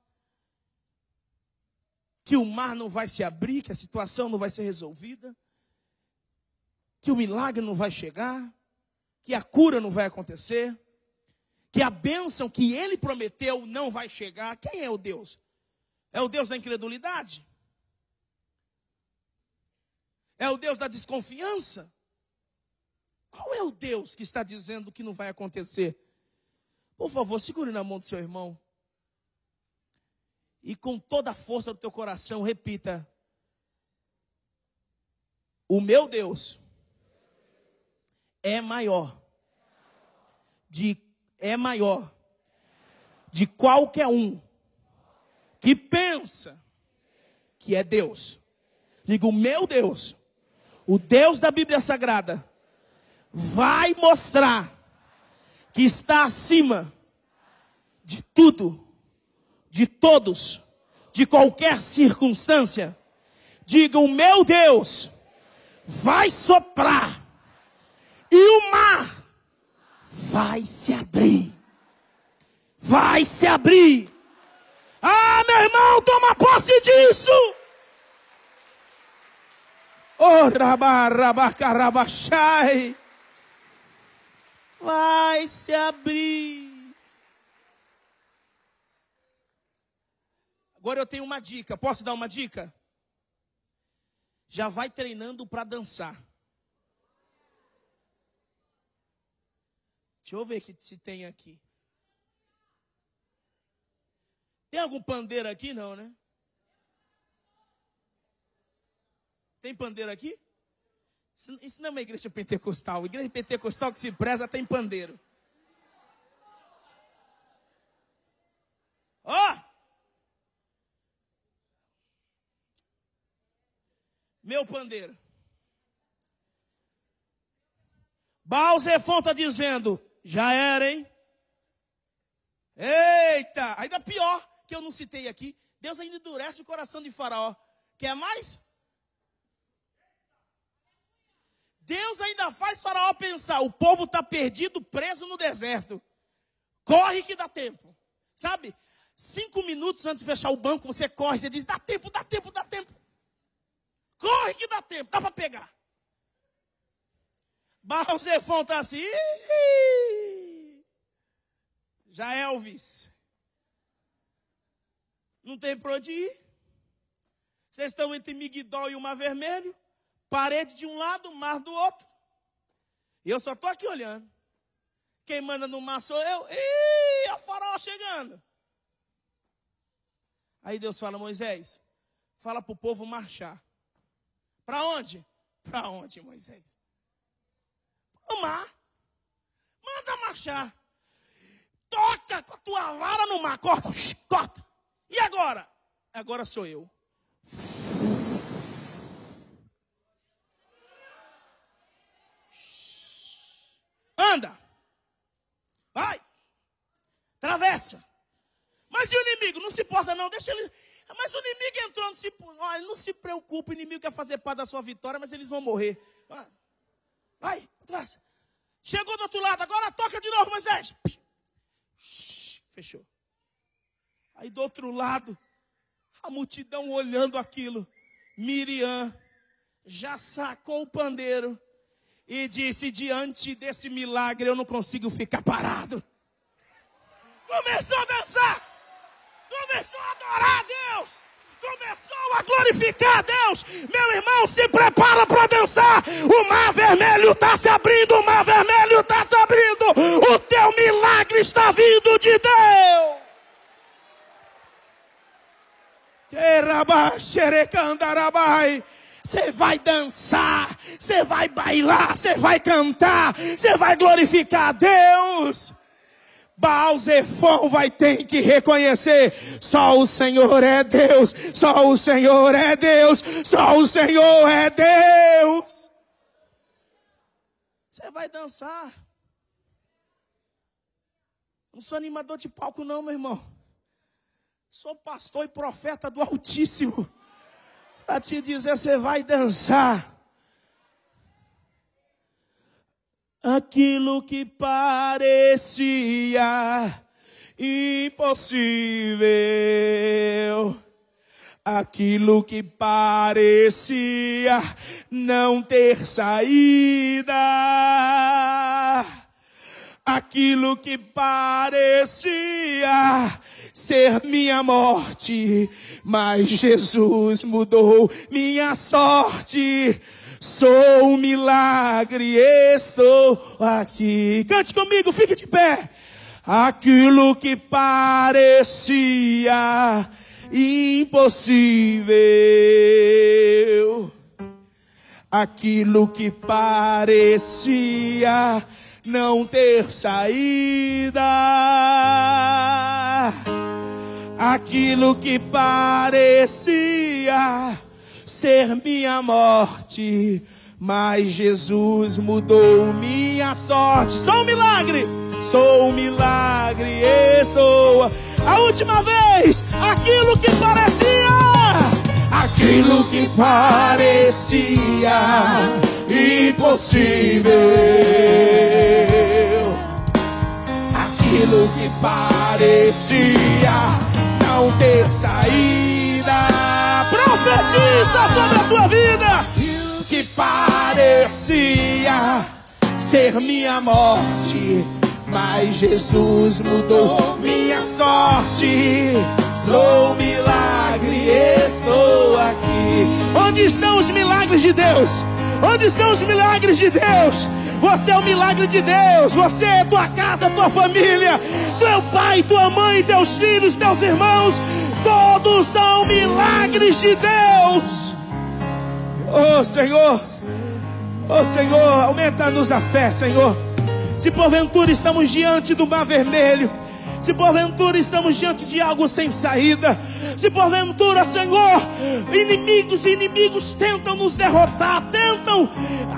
que o mar não vai se abrir, que a situação não vai ser resolvida, que o milagre não vai chegar, que a cura não vai acontecer, que a bênção que ele prometeu não vai chegar. Quem é o Deus? É o Deus da incredulidade? É o Deus da desconfiança? Qual é o Deus que está dizendo que não vai acontecer? Por favor, segure na mão do seu irmão. E com toda a força do teu coração, repita: O meu Deus é maior de é maior de qualquer um que pensa que é Deus. Digo, meu Deus, o Deus da Bíblia Sagrada, vai mostrar que está acima de tudo, de todos, de qualquer circunstância. Diga, o meu Deus vai soprar e o mar vai se abrir. Vai se abrir ah, meu irmão, toma posse disso. Oh, vai se abrir. Agora eu tenho uma dica. Posso dar uma dica? Já vai treinando para dançar. Deixa eu ver que se tem aqui. Tem algum pandeiro aqui? Não, né? Tem pandeiro aqui? Isso, não é uma igreja pentecostal. Igreja pentecostal que se preza tem pandeiro. Ó! Oh! Meu pandeiro. Balzefon está dizendo, já era, hein? Eita, ainda pior que eu não citei aqui. Deus ainda endurece o coração de Faraó. Quer mais? Deus ainda faz Faraó pensar: o povo está perdido, preso no deserto. Corre que dá tempo. Sabe? Cinco minutos antes de fechar o banco, você corre, você diz: dá tempo, dá tempo, dá tempo. Corre que dá tempo, dá para pegar. Balzefon está assim. Já Elvis. Não tem para onde ir. Vocês estão entre Miguidol e o Mar Vermelho. Parede de um lado, mar do outro. E eu só estou aqui olhando. Quem manda no mar sou eu. Ih, a farol chegando. Aí Deus fala, Moisés, fala para o povo marchar. Para onde? Para onde, Moisés? Para o mar. Manda marchar. Toca com a tua vara no mar. Corta, corta. E agora? Agora sou eu. Anda. Vai. Travessa. Mas e o inimigo? Não se importa, não. Deixa ele. Mas o inimigo entrou, não se, olha, não se preocupe, o inimigo quer fazer parte da sua vitória, mas eles vão morrer. Vai, atravessa. Chegou do outro lado, agora toca de novo, Moisés. Fechou. Aí do outro lado, a multidão olhando aquilo. Miriam já sacou o pandeiro e disse: Diante desse milagre eu não consigo ficar parado. Começou a dançar, começou a adorar a Deus, começou a glorificar a Deus. Meu irmão, se prepara para dançar. O mar vermelho está se abrindo, o mar vermelho está se abrindo. O teu milagre está vindo de Deus. Você vai dançar, você vai bailar, você vai cantar, você vai glorificar a Deus. Baal vai ter que reconhecer: só o Senhor é Deus, só o Senhor é Deus, só o Senhor é Deus. Você vai dançar. Não sou animador de palco, não, meu irmão. Sou pastor e profeta do Altíssimo para te dizer: você vai dançar. Aquilo que parecia impossível, aquilo que parecia não ter saída, aquilo que parecia ser minha morte, mas Jesus mudou minha sorte. Sou um milagre, estou aqui. Cante comigo, fique de pé. Aquilo que parecia impossível, aquilo que parecia não ter saída aquilo que parecia ser minha morte, mas Jesus mudou minha sorte. Sou um milagre, sou um milagre, estou. A última vez, aquilo que parecia, aquilo que parecia impossível, aquilo que parecia não ter saída. Profetiza sobre a tua vida. Que parecia ser minha morte. Mas Jesus mudou minha sorte. Sou um milagre, estou aqui. Onde estão os milagres de Deus? Onde estão os milagres de Deus? Você é o milagre de Deus. Você é tua casa, tua família, teu pai, tua mãe, teus filhos, teus irmãos. Todos são milagres de Deus. Oh Senhor, oh Senhor, aumenta-nos a fé, Senhor. Se porventura estamos diante do mar vermelho, se porventura estamos diante de algo sem saída, se porventura, Senhor, inimigos e inimigos tentam nos derrotar, tentam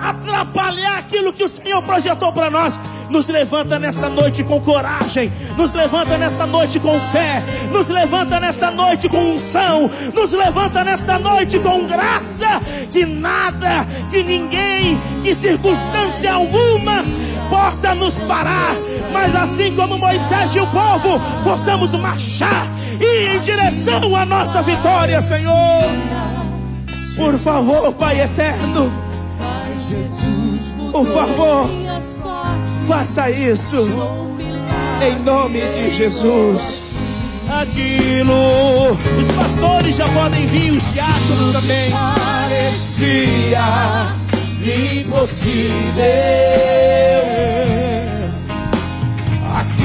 atrapalhar aquilo que o Senhor projetou para nós, nos levanta nesta noite com coragem, nos levanta nesta noite com fé, nos levanta nesta noite com unção, nos levanta nesta noite com graça, que nada, que ninguém, que circunstância alguma possa nos parar, mas assim como Moisés e o povo, possamos marchar e em direção à nossa vitória, Senhor. Por favor, Pai eterno, por favor, faça isso em nome de Jesus. Aquilo, os pastores já podem vir, os diáconos também. Parecia impossível.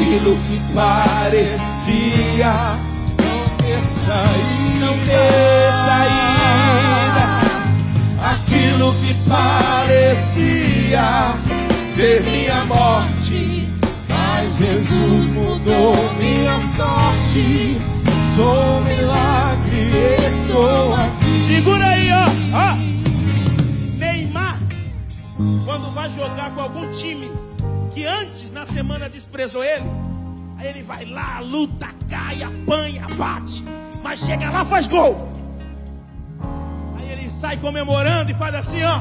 Aquilo que parecia não ter saída, não ter saída. Aquilo que parecia ser minha morte, mas Jesus mudou minha sorte. Sou um milagre, estou aqui. Segura aí, ó. ó. Neymar, quando vai jogar com algum time que antes na semana desprezou ele, aí ele vai lá, luta, cai, apanha, bate, mas chega lá faz gol. Aí ele sai comemorando e faz assim, ó.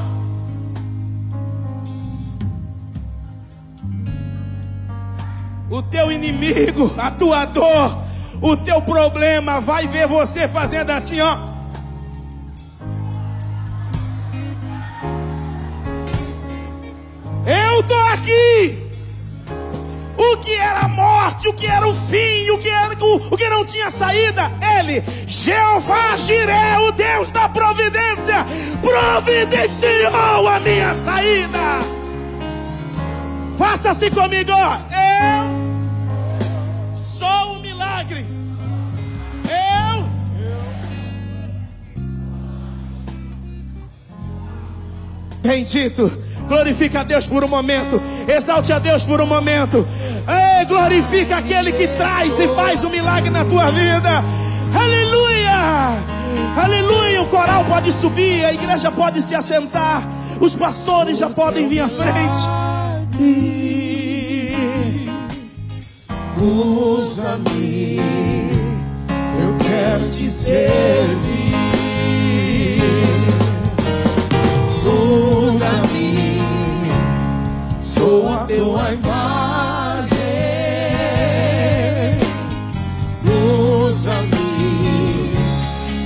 O teu inimigo, a tua dor, o teu problema vai ver você fazendo assim, ó. Eu tô aqui. O que era a morte, o que era o fim, o que, era, o, o que não tinha saída, ele, Jeová Jiré, o Deus da providência, providenciou a minha saída. Faça-se comigo, ó. eu sou um milagre. Eu Bendito. Glorifica a Deus por um momento. Exalte a Deus por um momento. Ei, glorifica aquele que traz e faz um milagre na tua vida. Aleluia! Aleluia! O coral pode subir, a igreja pode se assentar, os pastores já podem vir à frente. Usa-me, eu quero te servir. Sou a tua imagem. Usa-me,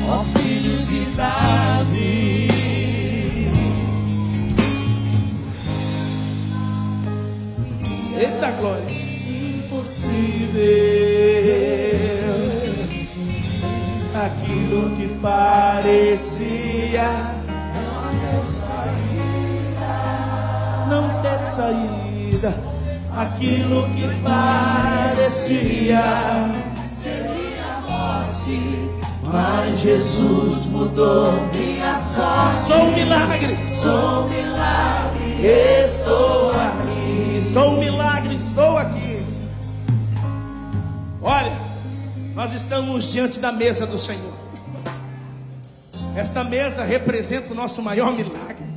ó filho de Davi. Eita glória! Impossível, aquilo que parecia Não ter saída. Aquilo que parecia mas Jesus mudou minha sorte. Sou um milagre. Sou um milagre, estou aqui. Sou um milagre, estou aqui. Olha, nós estamos diante da mesa do Senhor. Esta mesa representa o nosso maior milagre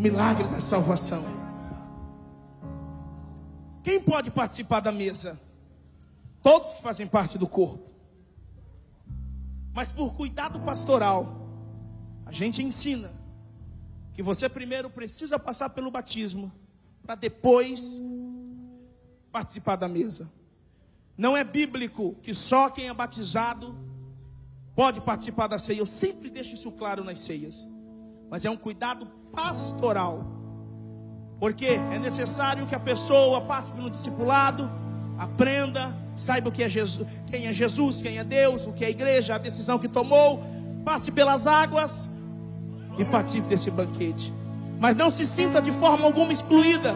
o milagre da salvação. Quem pode participar da mesa? Todos que fazem parte do corpo. Mas por cuidado pastoral, a gente ensina que você primeiro precisa passar pelo batismo para depois participar da mesa. Não é bíblico que só quem é batizado pode participar da ceia. Eu sempre deixo isso claro nas ceias. Mas é um cuidado pastoral Porque é necessário que a pessoa passe pelo discipulado, aprenda, saiba o que é Jesus, quem é Jesus, quem é Deus, o que é a igreja, a decisão que tomou, passe pelas águas e participe desse banquete. Mas não se sinta de forma alguma excluída.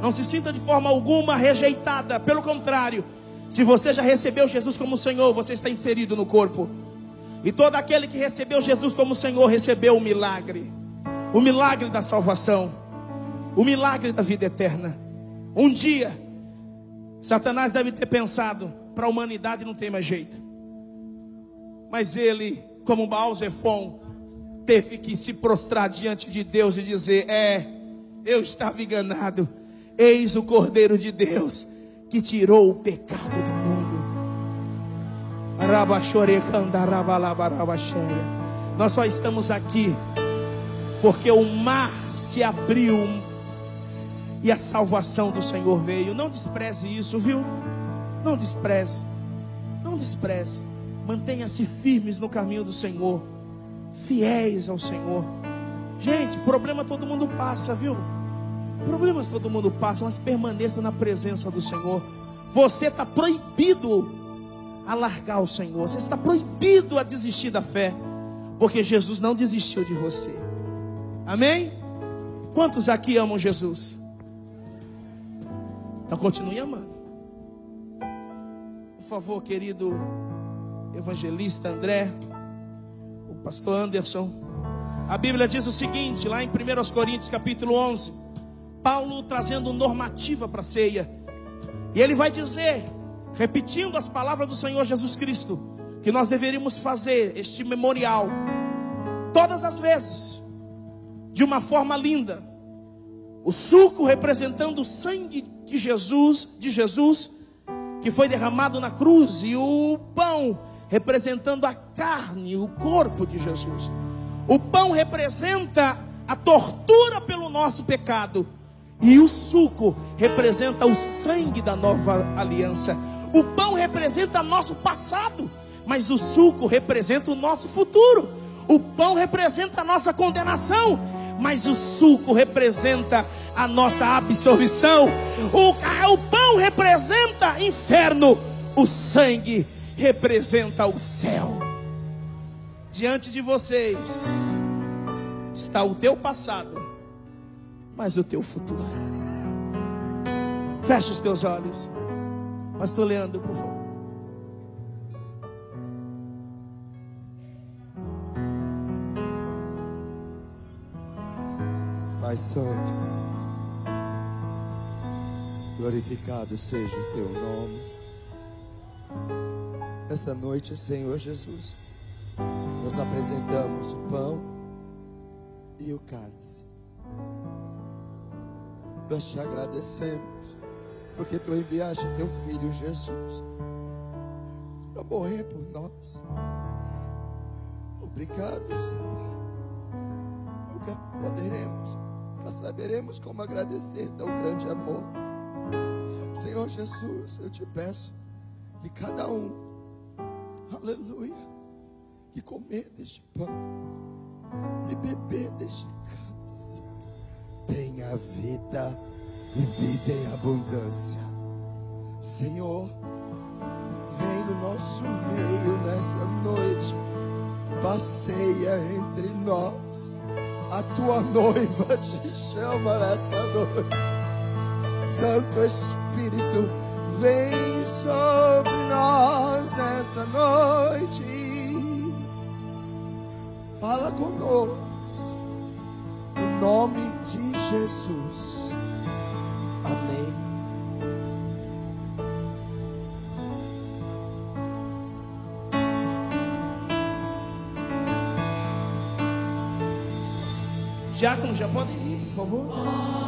Não se sinta de forma alguma rejeitada. Pelo contrário, se você já recebeu Jesus como Senhor, você está inserido no corpo. E todo aquele que recebeu Jesus como Senhor recebeu o milagre o milagre da salvação, o milagre da vida eterna. Um dia, Satanás deve ter pensado: para a humanidade não tem mais jeito. Mas ele, como Baal Zephon, teve que se prostrar diante de Deus e dizer: É, eu estava enganado. Eis o Cordeiro de Deus que tirou o pecado do mundo. Nós só estamos aqui porque o mar se abriu e a salvação do Senhor veio. Não despreze isso, viu? Não despreze. Não despreze. Mantenha-se firmes no caminho do Senhor, fiéis ao Senhor. Gente, problema todo mundo passa, viu? Problemas todo mundo passa, mas permaneça na presença do Senhor. Você está proibido a largar o Senhor. Você está proibido a desistir da fé, porque Jesus não desistiu de você. Amém? Quantos aqui amam Jesus? Então continue amando. Por favor, querido evangelista André, o pastor Anderson. A Bíblia diz o seguinte, lá em 1 Coríntios capítulo 11, Paulo trazendo normativa para a ceia. E ele vai dizer, repetindo as palavras do Senhor Jesus Cristo, que nós deveríamos fazer este memorial todas as vezes, de uma forma linda. O suco representando o sangue de Jesus, de Jesus, que foi derramado na cruz, e o pão representando a carne, o corpo de Jesus. O pão representa a tortura pelo nosso pecado, e o suco representa o sangue da nova aliança. O pão representa nosso passado, mas o suco representa o nosso futuro. O pão representa a nossa condenação, mas o suco representa a nossa absorção. O, o pão representa inferno, o sangue representa o céu. Diante de vocês está o teu passado, mas o teu futuro. Feche os teus olhos. Pastor Leandro, por favor. Pai Santo, glorificado seja o teu nome. Essa noite, Senhor Jesus, nós apresentamos o pão e o cálice. Nós te agradecemos, porque tu enviaste teu filho Jesus para morrer por nós. Obrigado, Senhor. Nunca poderemos nós saberemos como agradecer tão grande amor. Senhor Jesus, eu te peço que cada um, aleluia, que comer deste pão e beber deste cálice, tenha vida e vida em abundância. Senhor, vem no nosso meio nessa noite, passeia entre nós a tua noiva te chama nessa noite. Santo Espírito, vem sobre nós nessa noite. Fala conosco. No nome de Jesus. Amém. Diácono, já podem vir, por favor.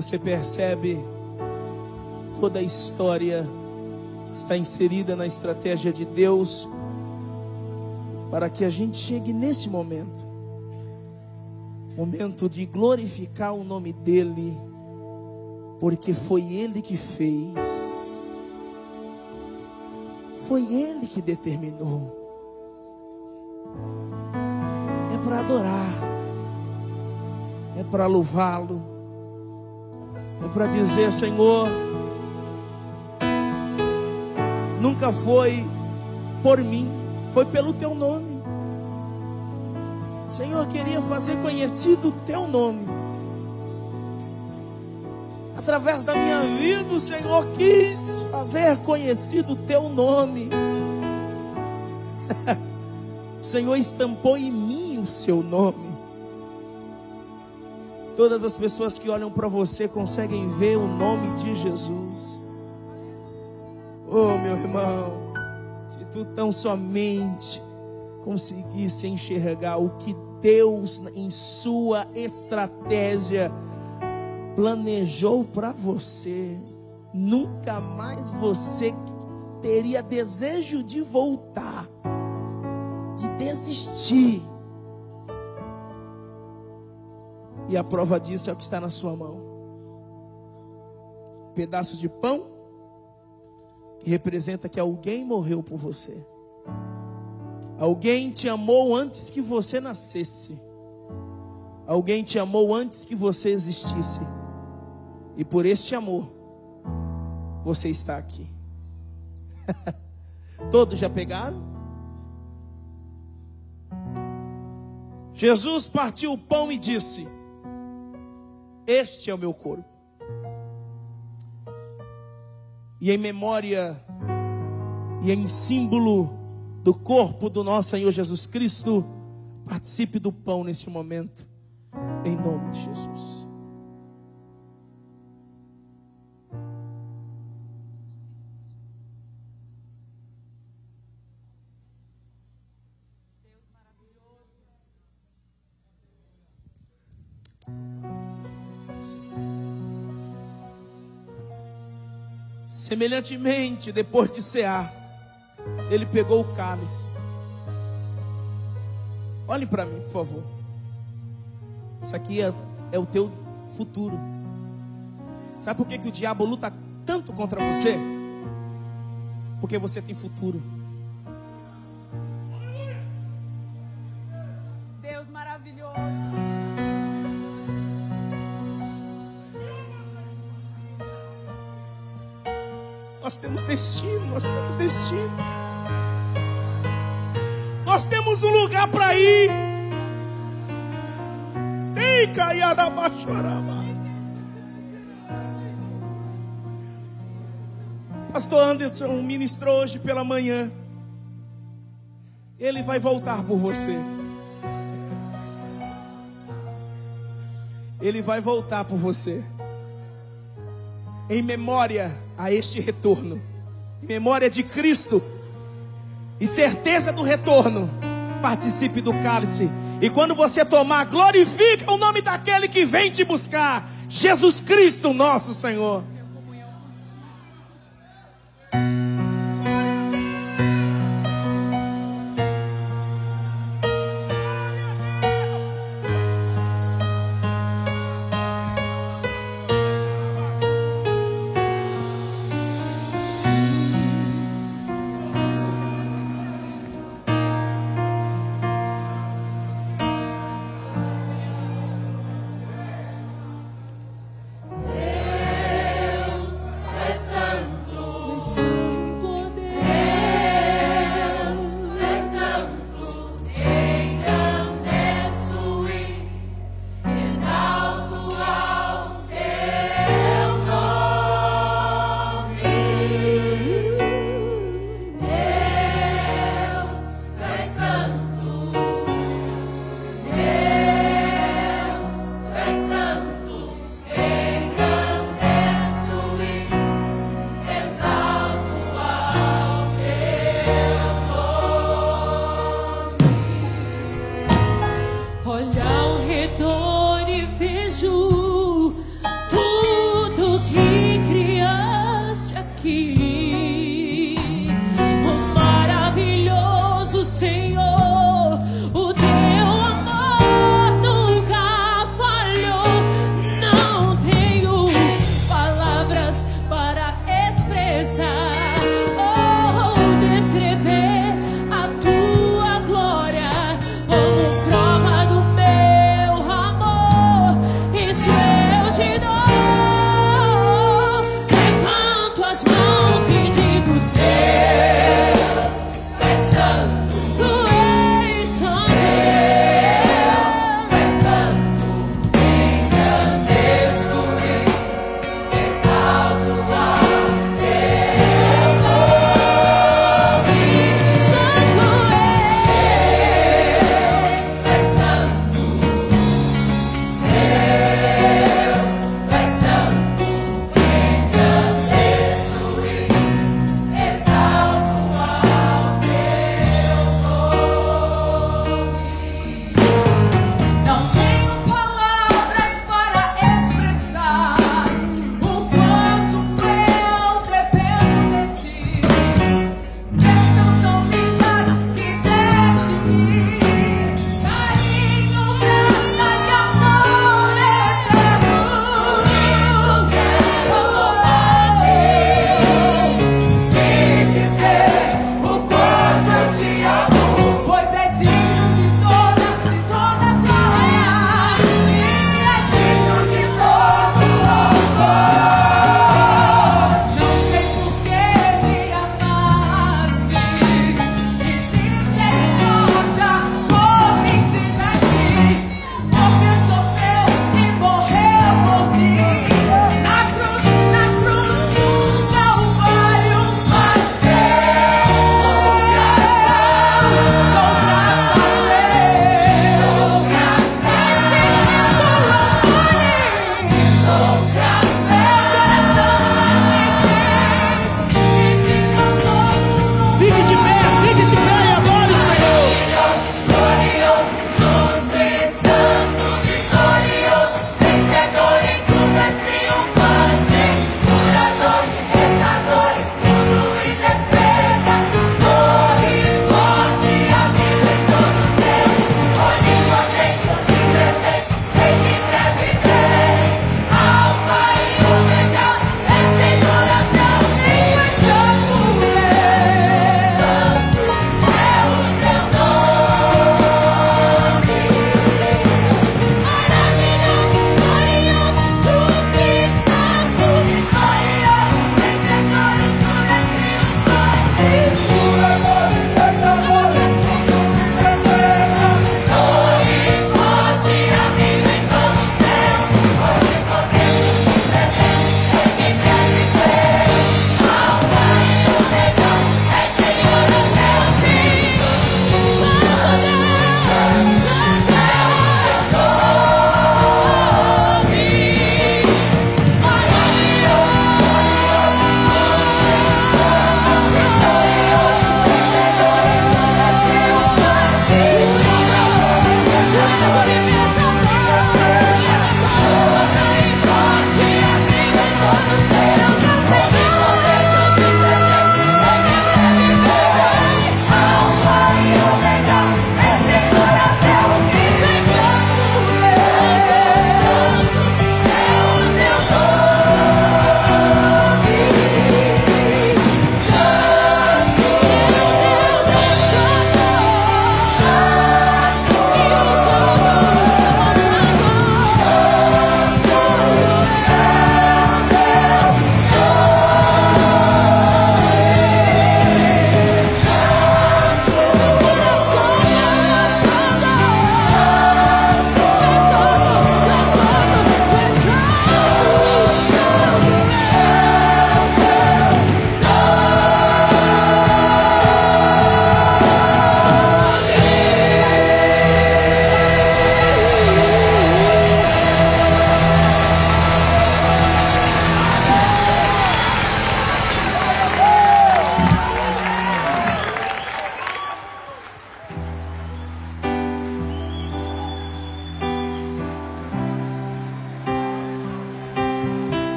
Você percebe que toda a história está inserida na estratégia de Deus para que a gente chegue nesse momento. Momento de glorificar o nome dEle, porque foi Ele que fez, foi Ele que determinou. É para adorar, é para louvá-lo, é para dizer: Senhor, nunca foi por mim, foi pelo teu nome. Senhor, queria fazer conhecido o teu nome. Através da minha vida, o Senhor quis fazer conhecido o teu nome. o Senhor estampou em mim o seu nome. Todas as pessoas que olham para você conseguem ver o nome de Jesus. Oh, meu irmão, se tu tão somente conseguisse enxergar o que Deus, em sua estratégia, planejou para você, nunca mais você teria desejo de voltar, de desistir. E a prova disso é o que está na sua mão. Pedaço de pão que representa que alguém morreu por você. Alguém te amou antes que você nascesse. Alguém te amou antes que você existisse. E por este amor, você está aqui. Todos já pegaram? Jesus partiu o pão e disse: Este é o meu corpo. E em memória e em símbolo do corpo do nosso Senhor Jesus Cristo, participe do pão neste momento, em nome de Jesus. Semelhantemente, depois de cear, ele pegou o cálice. Olhem para mim, por favor. Isso aqui é, é o teu futuro. Sabe por que, que o diabo luta tanto contra você? Porque você tem futuro. Nós temos destino, nós temos destino. Nós temos um lugar para ir. Tem caiarabachoraba. Pastor Anderson ministrou hoje pela manhã. Ele vai voltar por você. Ele vai voltar por você. Em memória a este retorno. Em memória de Cristo e certeza do retorno, participe do cálice. E quando você tomar, glorifique o nome daquele que vem te buscar, Jesus Cristo, nosso Senhor.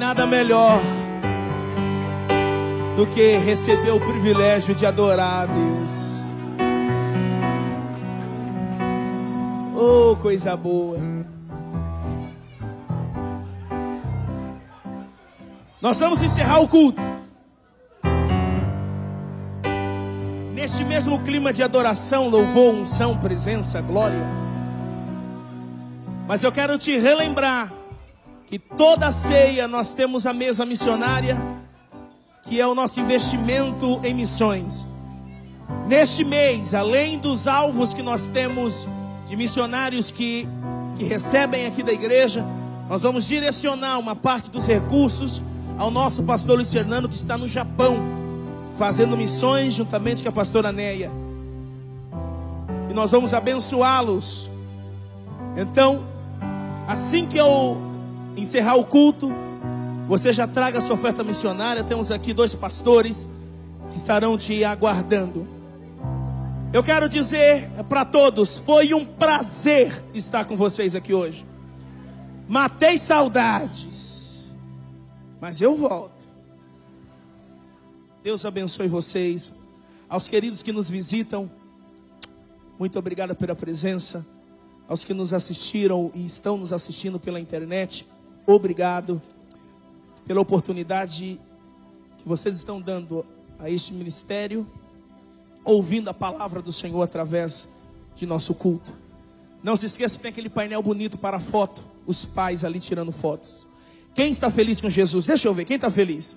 Nada melhor do que receber o privilégio de adorar a Deus. Oh, coisa boa. Nós vamos encerrar o culto. Neste mesmo clima de adoração, louvor, unção, presença, glória. Mas eu quero te relembrar que toda ceia nós temos a mesa missionária, que é o nosso investimento em missões. Neste mês, além dos alvos que nós temos de missionários que, que recebem aqui da igreja, nós vamos direcionar uma parte dos recursos ao nosso pastor Luiz Fernando, que está no Japão, fazendo missões juntamente com a pastora Neia. E nós vamos abençoá-los. Então, assim que eu encerrar o culto, você já traga a sua oferta missionária. Temos aqui dois pastores que estarão te aguardando. Eu quero dizer para todos: foi um prazer estar com vocês aqui hoje. Matei saudades, mas eu volto. Deus abençoe vocês. Aos queridos que nos visitam, muito obrigado pela presença. Aos que nos assistiram e estão nos assistindo pela internet, obrigado pela oportunidade que vocês estão dando a este ministério, ouvindo a palavra do Senhor através de nosso culto. Não se esqueça que tem aquele painel bonito para foto, os pais ali tirando fotos. Quem está feliz com Jesus? Deixa eu ver, quem está feliz?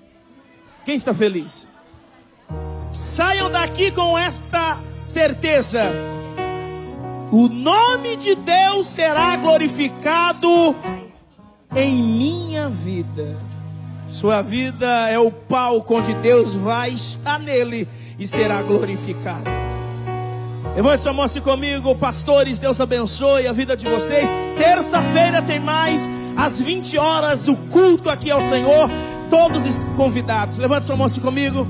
Quem está feliz? Saiam daqui com esta certeza: o nome de Deus será glorificado em minha vida. Sua vida é o palco onde Deus vai estar nele e será glorificado. Levante sua mão assim comigo, pastores, Deus abençoe a vida de vocês. Terça-feira tem mais, às 20 horas, o culto aqui ao Senhor. Todos convidados. Levante sua mão assim comigo.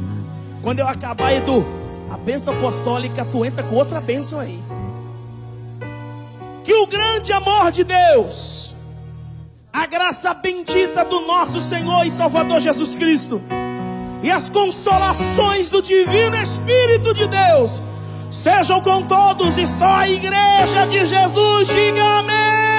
Quando eu acabar, Edu, a bênção apostólica, tu entra com outra bênção aí. Que o grande amor de Deus a graça bendita do nosso Senhor e Salvador Jesus Cristo e as consolações do Divino Espírito de Deus sejam com todos e só a igreja de Jesus diga amém.